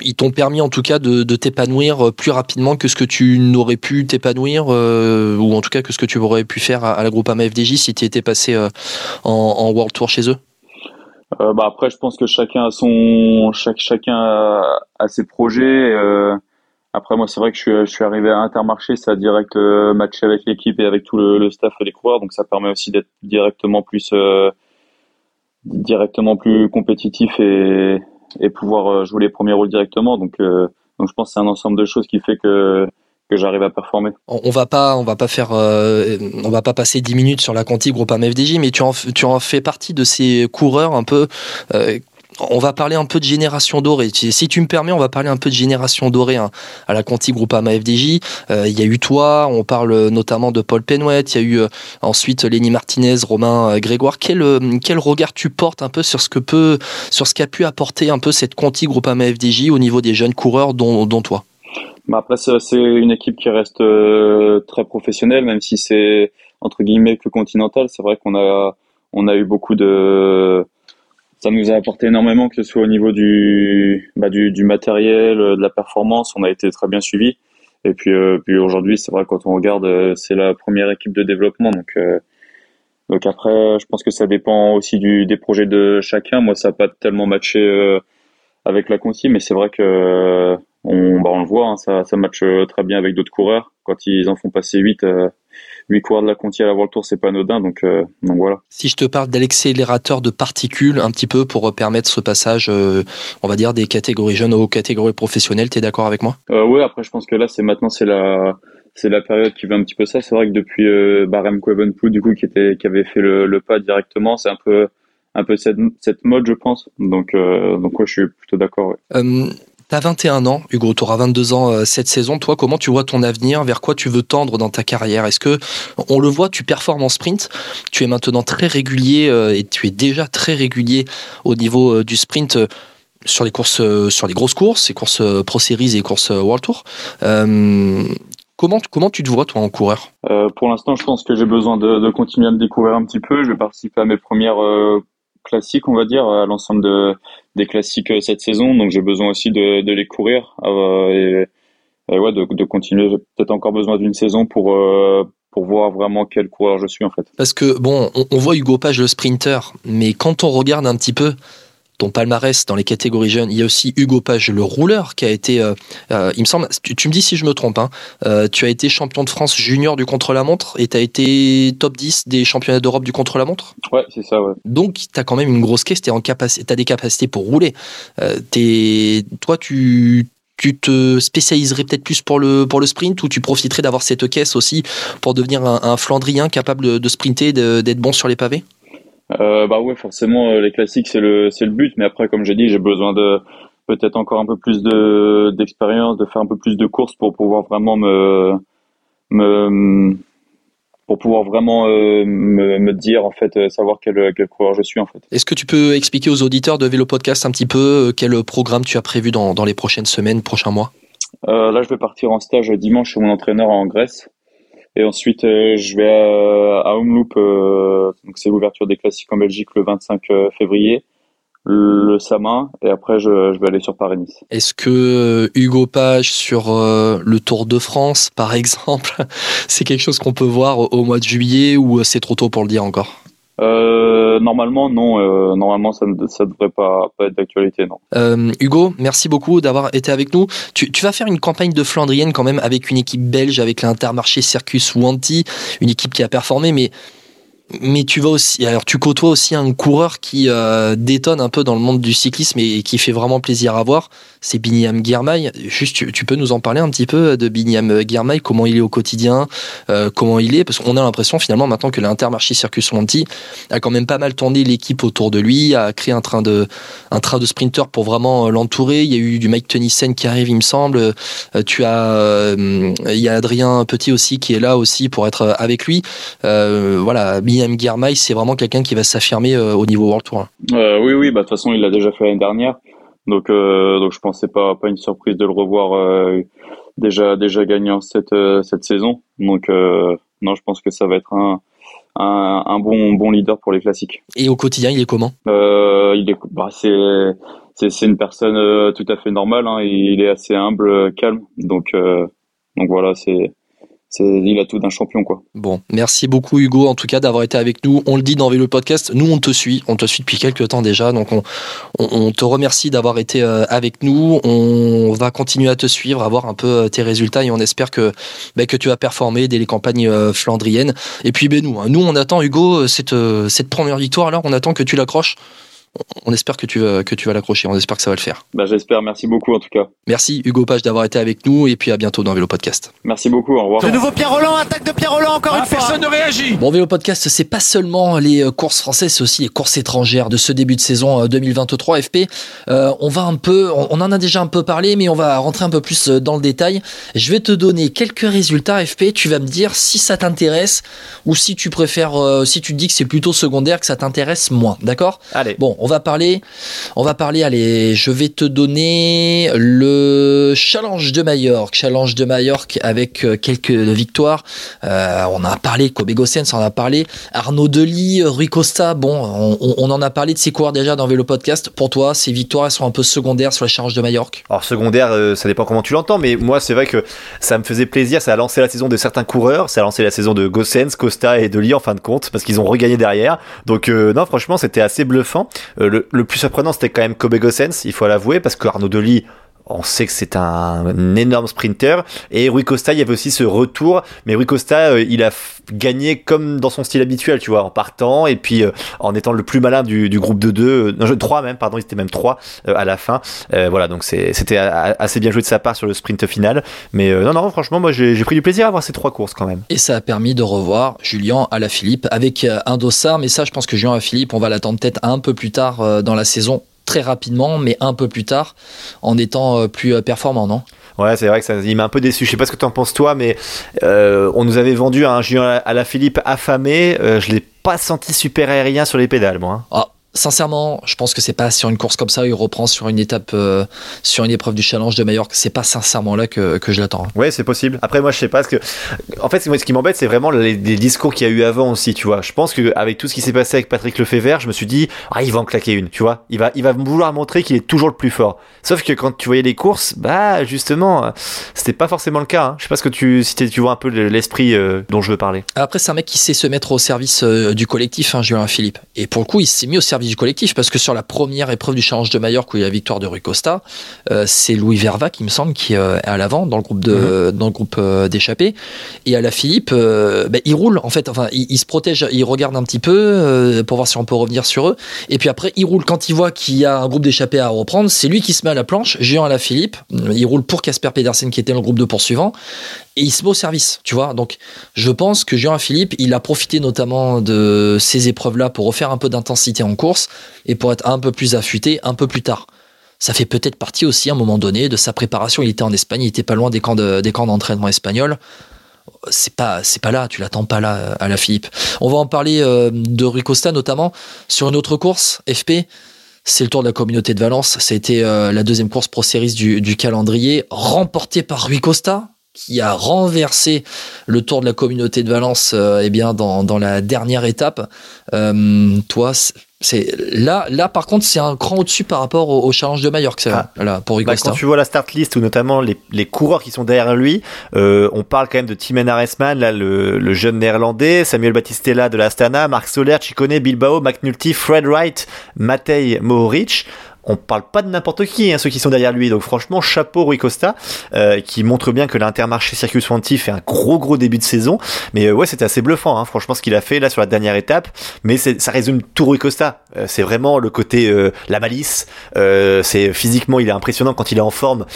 ils t'ont permis en tout cas de, t'épanouir plus rapidement que ce que tu n'aurais pu t'épanouir euh, ou en tout cas que ce que tu aurais pu faire à, la groupe FDJ si tu étais passé euh, en, World Tour chez eux? Euh, bah après je pense que chacun a son chacun a, ses projets après moi c'est vrai que je suis, je suis arrivé à Intermarché ça a direct matché avec l'équipe et avec tout le, le, staff et les coureurs donc ça permet aussi d'être directement plus directement plus compétitif et et pouvoir euh, jouer les premiers rôles directement. Donc, euh, donc je pense que c'est un ensemble de choses qui fait que que j'arrive à performer. On va pas, on va pas faire, euh, on va pas passer 10 minutes sur la Conti Groupama FDJ, mais tu en, tu en fais partie de ces coureurs un peu on va parler un peu de génération dorée. Si tu me permets, on va parler un peu de génération dorée hein, à la Conti Groupama FDJ. Euh, il y a eu toi, on parle notamment de Paul Penouet, il y a eu euh, ensuite Lenny Martinez, Romain euh, Grégoire. Quel, quel regard tu portes un peu sur ce que peut, sur ce qu'a pu apporter un peu cette Conti Groupama FDJ au niveau des jeunes coureurs dont, dont toi? Bah Après, c'est une équipe qui reste très professionnelle, même si c'est entre guillemets que continental. C'est vrai qu'on a, on a eu beaucoup de ça nous a apporté énormément, que ce soit au niveau du, bah, du, matériel, de la performance, on a été très bien suivi. Et puis, euh, puis aujourd'hui, c'est vrai quand on regarde, euh, c'est la première équipe de développement, donc euh, donc après, je pense que ça dépend aussi des projets de chacun. Moi, ça n'a pas tellement matché avec la Conti, mais c'est vrai que bah, on le voit, hein, ça, ça matche très bien avec d'autres coureurs. Quand ils en font passer 8, 8 coureurs de la Conti à le tour, c'est pas anodin, donc, euh, donc voilà. Si je te parle d'accélérateur de particules un petit peu pour permettre ce passage, euh, on va dire des catégories jeunes aux catégories professionnelles, tu es d'accord avec moi? Euh, Oui, après je pense que là c'est maintenant c'est la c'est la période qui veut un petit peu ça. C'est vrai que depuis euh, Barem du coup qui était qui avait fait le, le pas directement, c'est un peu un peu cette, cette mode je pense. Donc euh, donc ouais, je suis plutôt d'accord. Ouais. T'as 21 ans, Hugo, tu auras 22 ans euh, cette saison. Toi, comment tu vois ton avenir? Vers quoi tu veux tendre dans ta carrière? Est-ce que, on le voit, tu performes en sprint? Tu es maintenant très régulier euh, et tu es déjà très régulier au niveau euh, du sprint sur les courses, sur les grosses courses, les courses Pro Series et courses World Tour. Comment, comment tu te vois, toi, en coureur? Pour l'instant, je pense que j'ai besoin de, de, continuer à me découvrir un petit peu. Je vais participer à mes premières classiques, on va dire, à l'ensemble de, des classiques euh, cette saison. Donc j'ai besoin aussi de, de les courir euh, et, ouais, de, de continuer. J'ai peut-être encore besoin d'une saison pour euh, pour voir vraiment quel coureur je suis en fait. Parce que bon, on, on voit Hugo Page le sprinter, mais quand on regarde un petit peu ton palmarès dans les catégories jeunes. Il y a aussi Hugo Page, le rouleur, qui a été, euh, euh, il me semble, tu, me dis si je me trompe, hein, euh, tu as été champion de France junior du contre-la-montre et tu as été top 10 des championnats d'Europe du contre-la-montre Ouais, c'est ça, ouais. Donc, tu as quand même une grosse caisse, tu as des capacités pour rouler. Es, toi, tu, tu te spécialiserais peut-être plus pour le, pour le sprint ou tu profiterais d'avoir cette caisse aussi pour devenir un, un Flandrien capable de, de sprinter, d'être bon sur les pavés? Euh, bah ouais, forcément, euh, les classiques c'est le c'est le but, mais après, comme j'ai dit, j'ai besoin de peut-être encore un peu plus de d'expérience, de faire un peu plus de courses pour pouvoir vraiment me me pour pouvoir vraiment euh, me, me, dire en fait savoir quel, quel coureur je suis en fait. Est-ce que tu peux expliquer aux auditeurs de Vélo Podcast un petit peu quel programme tu as prévu dans, dans les prochaines semaines, prochains mois? Euh, Là, je vais partir en stage dimanche chez mon entraîneur en Grèce. Et ensuite, euh, je vais à, à euh, donc c'est l'ouverture des classiques en Belgique le 25 euh, février le Samin et après je, je vais aller sur Paris-Nice. Est-ce que Hugo Page sur le Tour de France par exemple, c'est quelque chose qu'on peut voir au mois de juillet ou c'est trop tôt pour le dire encore? Euh, normalement, non. Euh, normalement, ça ne ça devrait pas, pas être d'actualité, non. Euh, Hugo, merci beaucoup d'avoir été avec nous. Tu, tu, vas faire une campagne de Flandrienne quand même avec une équipe belge, avec l'Intermarché Circus Wanty, une équipe qui a performé, mais mais tu vas aussi, alors tu côtoies aussi un coureur qui euh, détonne un peu dans le monde du cyclisme et, qui fait vraiment plaisir à voir. C'est Binyam Girmay. Juste, tu, peux nous en parler un petit peu de Binyam Girmay, comment il est au quotidien, euh, comment il est, parce qu'on a l'impression finalement maintenant que l'Intermarché Circus Monti a quand même pas mal tourné l'équipe autour de lui, a créé un train de, un train de sprinter pour vraiment l'entourer. Il y a eu du Mike Tennyson qui arrive, il me semble. Euh, tu as, il y a Adrien Petit aussi qui est là aussi pour être avec lui. voilà. Liam Girmay, c'est vraiment quelqu'un qui va s'affirmer euh, au niveau World Tour. Euh, oui, oui, bah, de toute façon, il l'a déjà fait l'année dernière. Donc, euh, donc je pensais pas, pas une surprise de le revoir déjà, déjà gagnant cette, cette saison. Donc, non, je pense que ça va être un, un, bon, bon leader pour les classiques. Et au quotidien, il est comment? Il est, bah, c'est, c'est, une personne tout à fait normale. Hein, il est assez humble, calme. Donc, donc voilà, c'est il a tout d'un champion quoi. Bon, merci beaucoup Hugo en tout cas d'avoir été avec nous. On le dit dans Vélo Podcast, nous on te suit, on te suit depuis quelques temps déjà, donc on, te remercie d'avoir été euh, avec nous. On va continuer à te suivre, à voir un peu euh, tes résultats et on espère que bah, que tu vas performer dès les campagnes euh, flandriennes. Et puis ben nous, hein, nous on attend Hugo cette cette première victoire alors, on attend que tu l'accroches on espère que tu vas, que tu vas l'accrocher. On espère que ça va le faire. Bah, j'espère. Merci beaucoup, en tout cas. Merci, Hugo Page, d'avoir été avec nous. Et puis à bientôt dans Vélo Podcast. Merci beaucoup. Au revoir. De nouveau Pierre Roland, attaque de Pierre Roland encore Ah, une fois. personne ne réagit. Bon, Vélo Podcast, c'est pas seulement les euh, courses françaises, c'est aussi les courses étrangères de ce début de saison euh, 2023 FP. Euh, on va un peu, on on en a déjà un peu parlé, mais on va rentrer un peu plus euh, dans le détail. Je vais te donner quelques résultats FP. Tu vas me dire si ça t'intéresse ou si tu préfères, euh, si tu te dis que c'est plutôt secondaire, que ça t'intéresse moins. D'accord? Allez. Bon, on va parler, on va parler, allez, je vais te donner le Challenge de Majorque. Challenge de Majorque avec euh, quelques victoires. Euh, on a parlé, Kobe Gossens en a parlé. Arnaud Delis, Rui Costa, bon, on, en a parlé de ces coureurs déjà dans Vélo Podcast. Pour toi, ces victoires, elles sont un peu secondaires sur le Challenge de Majorque? Alors secondaire, euh, ça dépend comment tu l'entends, mais moi c'est vrai que ça me faisait plaisir, ça a lancé la saison de certains coureurs, ça a lancé la saison de Gossens, Costa et Deli en fin de compte, parce qu'ils ont regagné derrière. Donc euh, non, franchement c'était assez bluffant. Euh, le, le plus surprenant c'était quand même Kobe Gossens, il faut l'avouer, parce que Arnaud on sait que c'est un, énorme sprinter. Et Rui Costa, il y avait aussi ce retour. Mais Rui Costa, euh, il a gagné comme dans son style habituel, tu vois, en partant et puis euh, en étant le plus malin du, groupe de deux, euh, non, trois même, pardon, il était même trois à la fin. Voilà, donc c'était assez bien joué de sa part sur le sprint final. Mais non, non, franchement, moi j'ai pris du plaisir à voir ces trois courses quand même. Et ça a permis de revoir Julien Alaphilippe avec euh, un dossard. Mais ça, je pense que Julien Alaphilippe, on va l'attendre peut-être un peu plus tard dans la saison. Très rapidement, mais un peu plus tard, en étant euh, plus euh, performant, non? Ouais, c'est vrai que ça, il m'a un peu déçu. Je sais pas ce que t'en penses toi, mais euh, on nous avait vendu un Julien à la Philippe affamé. Euh, je l'ai pas senti super aérien sur les pédales, moi. hein. Ah, sincèrement, je pense que c'est pas sur une course comme ça, il reprend sur une étape, euh, sur une épreuve du challenge de Majorque. C'est pas sincèrement là que, que je l'attends. Ouais, c'est possible. Après, moi, je sais pas ce que. En fait, moi, ce qui m'embête, c'est vraiment les, les discours qu'il y a eu avant aussi, tu vois. Je pense que avec tout ce qui s'est passé avec Patrick Lefebvre, je me suis dit, ah, il va en claquer une, tu vois. Il va, il va vouloir montrer qu'il est toujours le plus fort. Sauf que quand tu voyais les courses, bah, justement, c'était pas forcément le cas. Hein. Je sais pas ce que tu, si tu vois un peu l'esprit euh, dont je veux parler. Après, c'est un mec qui sait se mettre au service euh, du collectif, hein, Julien Philippe. Et pour le coup, il s'est mis au service du collectif parce que sur la première épreuve du challenge de Majorque où il y a la victoire de Rui Costa, euh, c'est Louis Verva qui me semble qui euh, est à l'avant dans le groupe de, dans le groupe euh, d'échappés. Et à la Philippe, ben, il roule en fait. Enfin, il, il se protège, il regarde un petit peu pour voir si on peut revenir sur eux. Et puis après, il roule quand il voit qu'il y a un groupe d'échappés à reprendre. C'est lui qui se met à la planche. Géant à la Philippe, il roule pour Casper Pedersen qui était dans le groupe de poursuivants et il se met au service, tu vois. Donc, je pense que Jean Philippe, il a profité notamment de ces épreuves-là pour refaire un peu d'intensité en course et pour être un peu plus affûté un peu plus tard. Ça fait peut-être partie aussi à un moment donné de sa préparation. Il était en Espagne, il était pas loin des camps de- des camps d'entraînement espagnols. C'est pas, c'est pas là, tu l'attends pas là euh, à la Philippe. On va en parler euh, de Rui Costa notamment sur une autre course, FP. C'est le Tour de la Communauté de Valence. Été euh, la deuxième course Pro Series du, du calendrier, remportée par Rui Costa, qui a renversé le Tour de la Communauté de Valence euh, eh bien, dans, dans la dernière étape. Euh, toi, c'est- là, là, par contre, c'est un cran au-dessus par rapport au, au Challenge de Majorque, ça, là, pour Bah, quand tu vois la start list ou notamment les, les coureurs qui sont derrière lui, euh, on parle quand même de Timen Aresman, là, le, le jeune néerlandais, Samuel Battistella de l'Astana, Marc Soler, Ciccone, Bilbao, McNulty, Fred Wright, Matej Mohoric. On parle pas de n'importe qui, hein, ceux qui sont derrière lui. Donc franchement, chapeau Rui Costa, euh, qui montre bien que l'Intermarché Circus Wanty fait un gros gros début de saison. Mais euh, ouais, c'était assez bluffant, hein, franchement, ce qu'il a fait là sur la dernière étape. Mais ça résume tout Rui Costa. Euh, c'est vraiment le côté euh, la malice. Euh, c'est physiquement, il est impressionnant quand il est en forme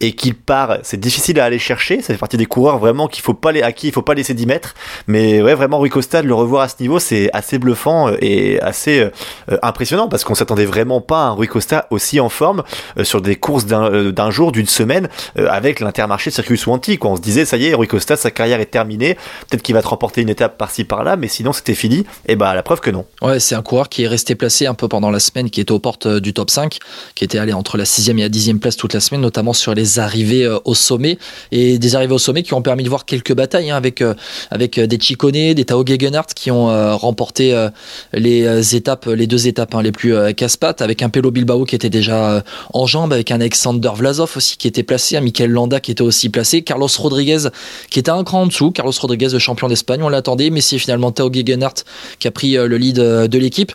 et qu'il part, c'est difficile à aller chercher. Ça fait partie des coureurs vraiment qu'il faut pas les, à qui il faut pas laisser 10 mètres. Mais ouais, vraiment Rui Costa de le revoir à ce niveau, c'est assez bluffant euh, et assez euh, euh, impressionnant parce qu'on s'attendait vraiment pas à un Rui Costa aussi en forme sur des courses d'un jour, d'une semaine avec l'Intermarché Circus Wanty. Quoi, on se disait ça y est, Rui Costa, sa carrière est terminée. Peut-être qu'il va te remporter une étape par-ci par-là, mais sinon c'était fini. Et bah la preuve que non. Ouais, c'est un coureur qui est resté placé un peu pendant la semaine, qui était aux portes du top 5, qui était allé entre la 6 et la 10 place toute la semaine, notamment sur les arrivées euh, au sommet. Et des arrivées au sommet qui ont permis de voir quelques batailles hein, avec, euh, avec euh, des Chicone, des Tao Gegenhardt qui ont remporté les étapes, les deux étapes hein, les plus casse-pattes, avec un Pelo Bilbao qui était déjà en jambes, avec un Alexander Vlasov aussi qui était placé, un Michael Landa qui était aussi placé, Carlos Rodriguez qui était un cran en dessous, Carlos Rodriguez le champion d'Espagne, on l'attendait, mais c'est finalement Tao Gegenhardt qui a pris le lead de l'équipe.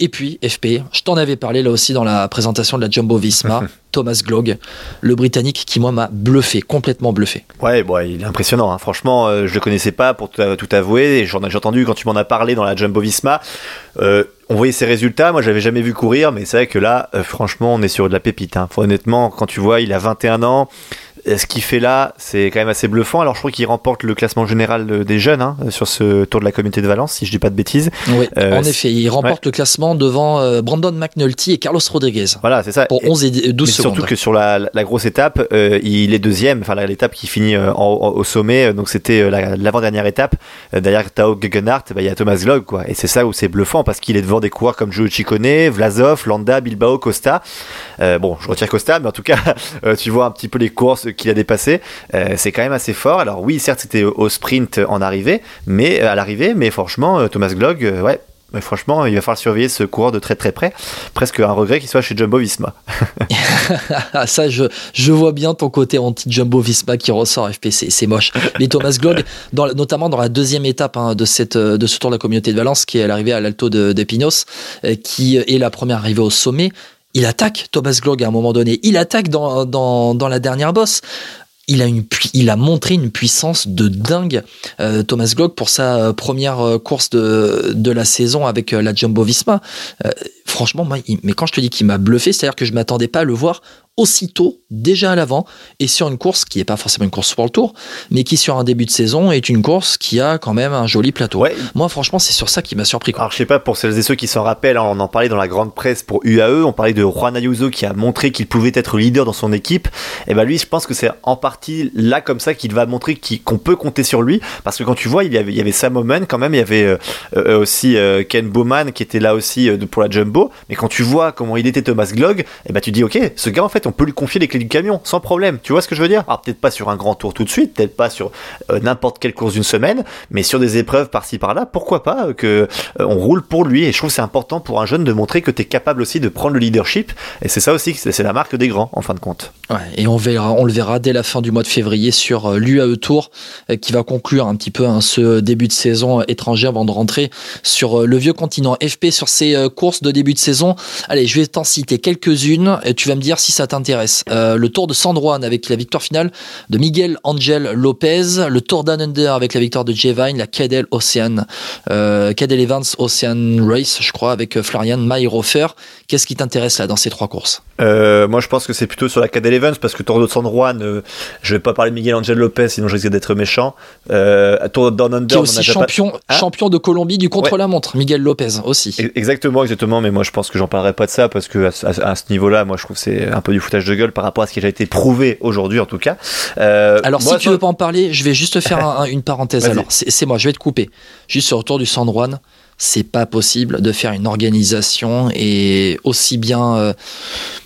Et puis, FP, je t'en avais parlé là aussi dans la présentation de la Jumbo Visma, Thomas Glog, le Britannique qui, moi, m'a bluffé, complètement bluffé. Ouais, bon, il est impressionnant. Hein. Franchement, euh, je le connaissais pas pour tout, tout avouer. J'en ai j'ai entendu quand tu m'en as parlé dans la Jumbo Visma. Euh, on voyait ses résultats. Moi, j'avais jamais vu courir, mais c'est vrai que là, franchement, on est sur de la pépite. Hein. honnêtement, quand tu vois, il a 21 ans ce qu'il fait là, c'est quand même assez bluffant. Alors, je crois qu'il remporte le classement général des jeunes hein, sur ce Tour de la Communauté de Valence, si je dis pas de bêtises. Oui, euh, en effet, il remporte le classement devant euh, Brandon McNulty et Carlos Rodriguez. Voilà, c'est ça. Pour 11 et 12 secondes. Surtout que sur la, grosse étape, euh, il est deuxième, enfin l'étape qui finit au sommet, donc c'était l'avant-dernière étape. derrière Tao Gegenhardt, bah, il y a Thomas Glog, quoi. Et c'est ça où c'est bluffant parce qu'il est devant des coureurs comme Joe Ciccone, Vlasov, Landa, Bilbao, Costa. bon, je retire Costa, mais en tout cas, tu vois un petit peu les courses qu'il a dépassées. Euh, c'est quand même assez fort. Alors oui, certes, c'était au sprint en arrivée, mais euh, à l'arrivée, mais franchement, euh, Thomas Glog, ouais, mais franchement, il va falloir surveiller ce coureur de très très près. Presque un regret qu'il soit chez Jumbo Visma. Ça, je, je vois bien ton côté anti-Jumbo Visma qui ressort FPC. C'est moche. Mais Thomas Glog, dans, notamment dans la deuxième étape hein, de, cette, de ce tour de la communauté de Valence, qui est l'arrivée à l'Alto de, de Pinos, qui est la première arrivée au sommet, il attaque Thomas Glog à un moment donné. Il attaque dans, dans, dans la dernière bosse il a, une, il a montré une puissance de dingue, euh, Thomas Glock, pour sa euh, première euh, course de, de la saison avec la Jumbo Visma. franchement, moi, mais quand je te dis qu'il m'a bluffé, c'est-à-dire que je m'attendais pas à le voir aussitôt, déjà à l'avant, et sur une course qui n'est pas forcément une course pour le tour, mais qui sur un début de saison est une course qui a quand même un joli plateau. Moi, franchement, c'est sur ça qui m'a surpris. Alors, je sais pas, pour celles et ceux qui s'en rappellent, hein, on en parlait dans la grande presse pour UAE, on parlait de Juan Ayuso qui a montré qu'il pouvait être leader dans son équipe. Et ben lui, je pense que c'est en partie là comme ça qu'il va montrer qu'on peut compter sur lui, parce que quand tu vois, il y avait, il y avait Sam Omen quand même, il y avait euh, euh, aussi euh, Ken Bowman qui était là aussi pour la Jumbo, mais quand tu vois comment il était Thomas Glog, et ben tu dis ok, ce gars en fait on peut lui confier les clés du camion sans problème. Tu vois ce que je veux dire? Alors peut-être pas sur un grand tour tout de suite, peut-être pas sur euh, n'importe quelle course d'une semaine, mais sur des épreuves par-ci par-là, pourquoi pas euh, que euh, on roule pour lui Et je trouve c'est important pour un jeune de montrer que tu es capable aussi de prendre le leadership. Et c'est ça aussi, c'est la marque des grands en fin de compte. Et on verra, le verra dès la fin du mois de février sur l'UAE Tour qui va conclure un petit peu hein, ce début de saison étranger avant de rentrer sur le vieux continent. FP sur ces courses de début de saison. Allez, je vais t'en citer quelques-unes tu vas me dire si ça t'intéresse. Euh, le Tour de San Juan avec la victoire finale de Miguel Angel Lopez, le Tour d'An Under avec la victoire de Jevine, la Cadel Ocean, euh, Cadel Evans Ocean Race, je crois, avec euh, Florian Mayrofer. Qu'est-ce qui t'intéresse là dans ces trois courses? Moi, je pense que c'est plutôt sur la Cadel Evans parce que Tour de San Juan, je vais pas parler de Miguel Angel Lopez, sinon je risque d'être méchant. Tour d'An Under, qui est aussi champion, hein? champion de Colombie du contre-la-montre, Miguel Lopez aussi. Exactement, exactement. Mais moi, je pense que j'en parlerai pas de ça parce que à, à ce niveau-là, moi, je trouve que c'est un peu du foutage de gueule par rapport à ce qui a été prouvé aujourd'hui en tout cas. Euh, alors si tu veux pas en parler, je vais juste faire une parenthèse. Alors c'est moi, je vais te couper. Juste sur le tour du San Juan, c'est pas possible de faire une organisation et aussi bien euh,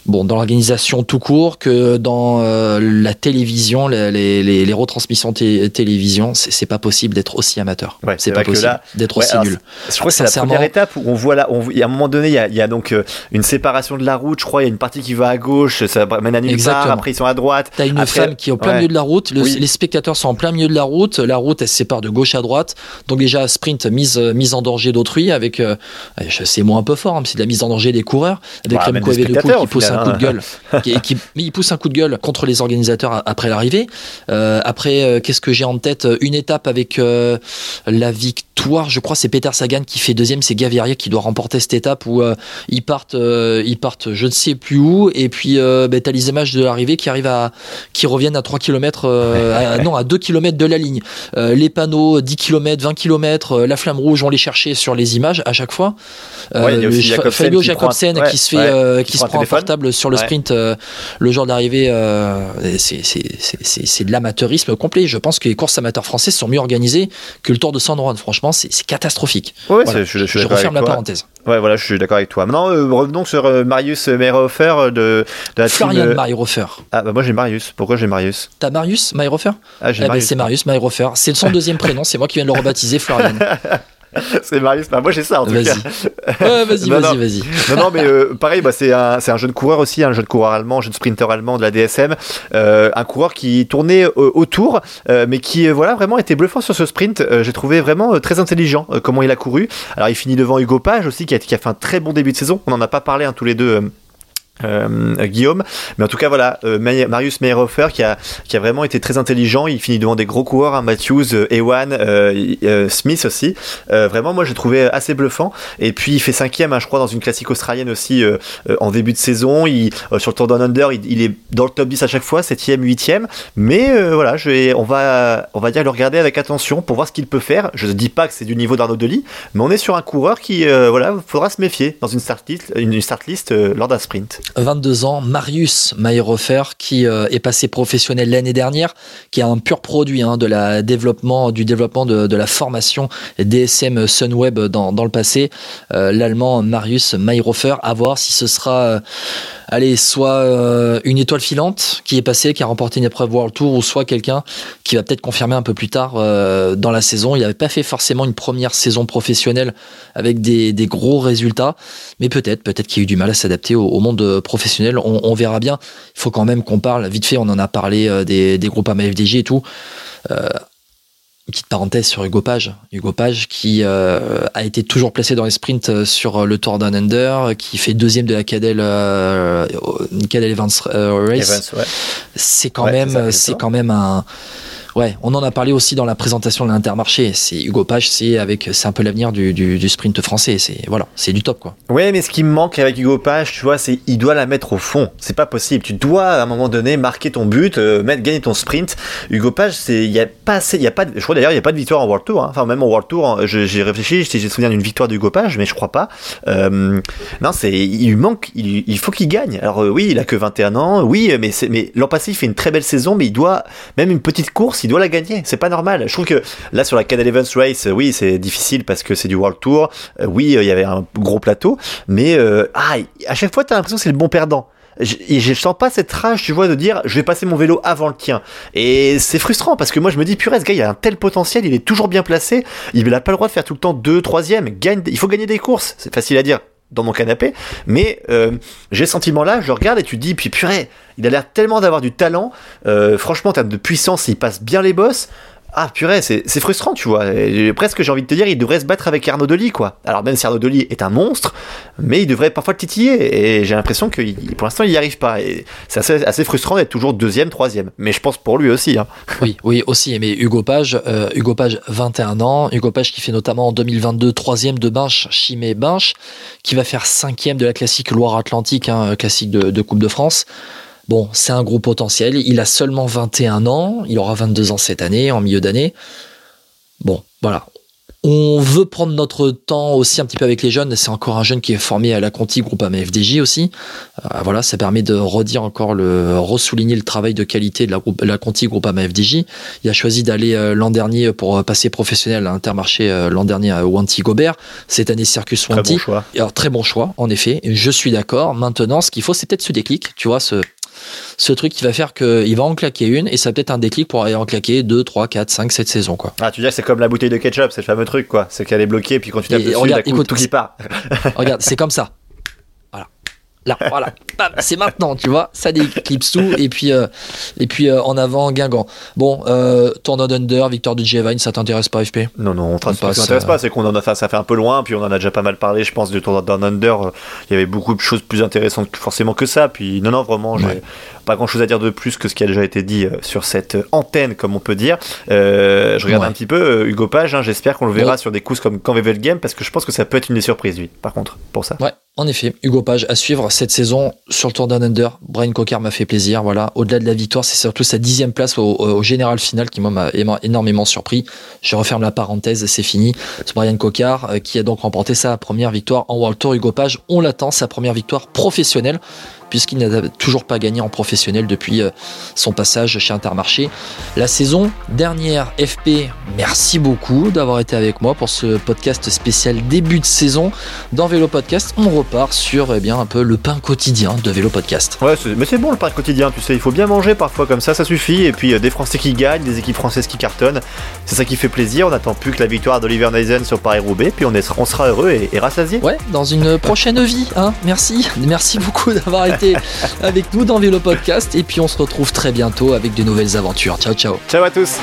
bon dans l'organisation tout court que dans euh, la télévision, les, les, les retransmissions télévision, c'est pas possible d'être aussi amateur. c'est pas possible d'être aussi nul. Je crois que c'est la première étape où on voit là, on, il y a un moment donné, il y a, il y a donc euh, une séparation de la route. Je crois il y a une partie qui va à gauche, ça mène à nulle part. Après ils sont à droite. T'as une femme qui est au plein milieu de la route. Les spectateurs sont en plein milieu de la route. La route elle se sépare de gauche à droite. Donc déjà sprint mise mise en danger d'autrui avec, euh, c'est moi un peu fort, hein, c'est de la mise en danger des coureurs, avec bah, Remco qui pousse un coup de gueule, qui, mais il pousse un coup de gueule contre les organisateurs après l'arrivée. Euh, après, euh, qu'est-ce que j'ai en tête? Une étape avec la victoire, je crois, c'est Peter Sagan qui fait deuxième, c'est Gaviria qui doit remporter cette étape où ils partent, ils partent, je ne sais plus où, et puis bah, t'as les images de l'arrivée qui arrivent à, qui reviennent à 3 km, non à 2 km de la ligne. les panneaux 10 km, 20 km, la flamme rouge, on les cherchait sur les images à chaque fois. Euh, Fabio Jacobsen qui, se fait, euh, qui, se prend un portable sur le sprint euh, le jour d'arrivée. c'est de l'amateurisme complet. Je pense que les courses amateurs françaises sont mieux organisées que le Tour de San Juan. Franchement, c'est catastrophique. je, referme la parenthèse. Ouais, voilà, je suis d'accord avec toi. Maintenant, revenons sur Marius Meyerhofer de, de la Florian Meyerhofer. Ah, bah moi j'ai Marius. Pourquoi j'ai Marius? T'as Marius Meyerhofer? Ah, eh ben, C'est Marius Meyerhofer. C'est son deuxième prénom, c'est moi qui viens de le rebaptiser, Florian. c'est Marius. Bah, moi, j'ai ça en tout cas. vas-y, vas-y, vas-y. Non, non, mais euh, pareil, bah, c'est un, un, jeune coureur aussi, un jeune coureur allemand, un jeune sprinter allemand de la DSM. Euh, un coureur qui tournait euh, autour, mais qui, voilà, vraiment était bluffant sur ce sprint. j'ai trouvé vraiment très intelligent comment il a couru. Alors, il finit devant Hugo Page aussi, qui a, qui a, fait un très bon début de saison. On n'en a pas parlé hein, tous les deux euh, Guillaume. Mais en tout cas, voilà, euh, Marius Meyerhofer qui a, qui a vraiment été très intelligent. Il finit devant des gros coureurs, hein, Matthews, euh, Ewan, euh, Smith aussi. vraiment, moi, j'ai trouvé assez bluffant. Et puis, il fait cinquième, hein, je crois, dans une classique australienne aussi en début de saison. Il, sur le Tour Down Under, il, est dans le top 10 à chaque fois, septième, huitième. Mais voilà, je vais, on va, on va dire le regarder avec attention pour voir ce qu'il peut faire. Je ne dis pas que c'est du niveau d'Arnaud Delis, mais on est sur un coureur qui, voilà, faudra se méfier dans une start list, une start list lors d'un sprint. 22 ans, Marius Mayerhofer, qui euh, est passé professionnel l'année dernière, qui est un pur produit hein, de la développement, du développement de, la formation DSM Sunweb dans, dans le passé. Euh, L'allemand Marius Mayerhofer, à voir si ce sera euh, allez, soit euh, une étoile filante qui est passée, qui a remporté une épreuve World Tour, ou soit quelqu'un qui va peut-être confirmer un peu plus tard euh, dans la saison. Il n'avait pas fait forcément une première saison professionnelle avec des, gros résultats, mais peut-être, peut-être qu'il a eu du mal à s'adapter au, monde professionnel. On, verra bien. Il faut quand même qu'on parle, vite fait, on en a parlé euh, des, des groupes AMFDJ et tout petite parenthèse sur Hugo Page. Hugo Page qui euh, a été toujours placé dans les sprints euh, sur le Tour Down Under, qui fait deuxième de la Cadel, euh, Cadel Evans Race. C'est quand même, c'est quand même un Ouais, on en a parlé aussi dans la présentation de l'Intermarché. C'est Hugo Page, c'est avec, c'est un peu l'avenir du, du, sprint français. C'est voilà, c'est du top quoi. Ouais, mais ce qui me manque avec Hugo Page, tu vois, c'est il doit la mettre au fond. C'est pas possible. Tu dois à un moment donné marquer ton but, euh, mettre gagner ton sprint. Hugo Page, c'est il y a pas il y a pas, je crois d'ailleurs il y a pas de victoire en World Tour. Hein. Enfin même en World Tour, j'ai réfléchi, j'ai souvenir d'une victoire d'Hugo Page, mais je crois pas. Euh, non, c'est il manque, il, faut qu'il gagne. Alors euh, oui, il a que 21 ans, oui, mais mais l'an passé il fait une très belle saison, mais il doit même une petite course il doit la gagner. C'est pas normal. Je trouve que là, sur la Canal Events Race, oui, c'est difficile parce que c'est du World Tour. Euh, oui, il y avait un gros plateau. Mais euh, ah, à chaque fois, t'as l'impression que c'est le bon perdant. Et je sens pas cette rage, tu vois, de dire je vais passer mon vélo avant le tien. Et c'est frustrant parce que moi je me dis purée, ce gars il a un tel potentiel, il est toujours bien placé, il n'a pas le droit de faire tout le temps deux, troisième. Gagne, il faut gagner des courses. C'est facile à dire dans mon canapé, mais euh, j'ai ce sentiment-là, je regarde et tu dis, puis purée, il a l'air tellement d'avoir du talent, euh, franchement en termes de puissance, il passe bien les bosses, ah purée, c'est frustrant, tu vois. presque, j'ai envie de te dire, il devrait se battre avec Arnaud Delis, quoi. Alors même si Arnaud est un monstre, mais il devrait parfois le titiller. Et j'ai l'impression que pour l'instant, il n'y arrive pas. Et c'est assez, frustrant d'être toujours deuxième, troisième. Mais je pense pour lui aussi. Hein. Oui, oui, aussi. Mais Hugo Page, euh, Hugo Page, 21 ans. Hugo Page qui fait notamment en 2022 troisième de Binche, Chimay Binche, qui va faire cinquième de la classique Loire-Atlantique, hein, classique de Coupe de France. Bon, c'est un gros potentiel. Il a seulement 21 ans. Il aura 22 ans cette année, en milieu d'année. Bon, voilà. On veut prendre notre temps aussi un petit peu avec les jeunes. C'est encore un jeune qui est formé à la Conti, groupe AMFDJ aussi. Euh, voilà, ça permet de redire encore le, ressouligner le travail de qualité de la, groupe, la Conti, groupe AMFDJ. Il a choisi d'aller euh, l'an dernier pour euh, passer professionnel à Intermarché l'an dernier à Wanty Gobert. Cette année, Circus Wanty. Très bon choix. Alors, très bon choix, en effet. Je suis d'accord. Maintenant, ce qu'il faut, c'est peut-être ce déclic, tu vois, ce, ce truc qui va faire qu'il va en claquer une et ça peut être un déclic pour aller en claquer 2, 3, 4, 5, 7 saisons. Quoi. Ah, tu dis c'est comme la bouteille de ketchup, c'est le fameux truc, quoi. C'est qu'elle est bloquée et puis quand tu tapes dessus, regarde, écoute, tout qui part. regarde, c'est comme ça. Là, voilà, c'est maintenant, tu vois, ça déclipse tout, et puis, euh, et puis euh, en avant, Guingamp. Bon, euh, Tournoi d'Under, victoire de Giovanni, ça t'intéresse pas, FP Non, non, ça m'intéresse pas, c'est qu'on en a, ça, ça fait un peu loin, puis on en a déjà pas mal parlé, je pense, du Tournoi d'Under. Il y avait beaucoup de choses plus intéressantes forcément que ça, puis non, non, vraiment, j'ai pas grand chose à dire de plus que ce qui a déjà été dit sur cette antenne, comme on peut dire. je regarde un petit peu Hugo Page, hein, j'espère qu'on le verra sur des courses comme Canvevel Game, parce que je pense que ça peut être une des surprises, lui, par contre, pour ça. Ouais, en effet, Hugo Page à suivre cette saison sur le Tour Down Under. Brian Cocker m'a fait plaisir. Voilà, au-delà de la victoire, c'est surtout sa dixième place au, général final qui m'a énormément surpris. Je referme la parenthèse, c'est fini. C'est Brian Cocker euh, qui a donc remporté sa première victoire en World Tour. Hugo Page, on l'attend, sa première victoire professionnelle puisqu'il n'a toujours pas gagné en professionnel depuis euh, son passage chez Intermarché. La saison dernière, FP, merci beaucoup d'avoir été avec moi pour ce podcast spécial début de saison dans Vélo Podcast. On repart sur eh bien, un peu le pain quotidien de Vélo Podcast. Ouais, mais c'est bon le pain quotidien, tu sais, il faut bien manger parfois comme ça, ça suffit. Et puis euh, des Français qui gagnent, des équipes françaises qui cartonnent, c'est ça qui fait plaisir. On n'attend plus que la victoire d'Oliver Neisen sur Paris-Roubaix, puis on, est, on sera heureux et, et rassasié. Ouais, dans une prochaine vie. Hein. Merci, merci beaucoup d'avoir avec nous dans Vélo Podcast. Et puis on se retrouve très bientôt avec de nouvelles aventures. Ciao, ciao. Ciao à tous.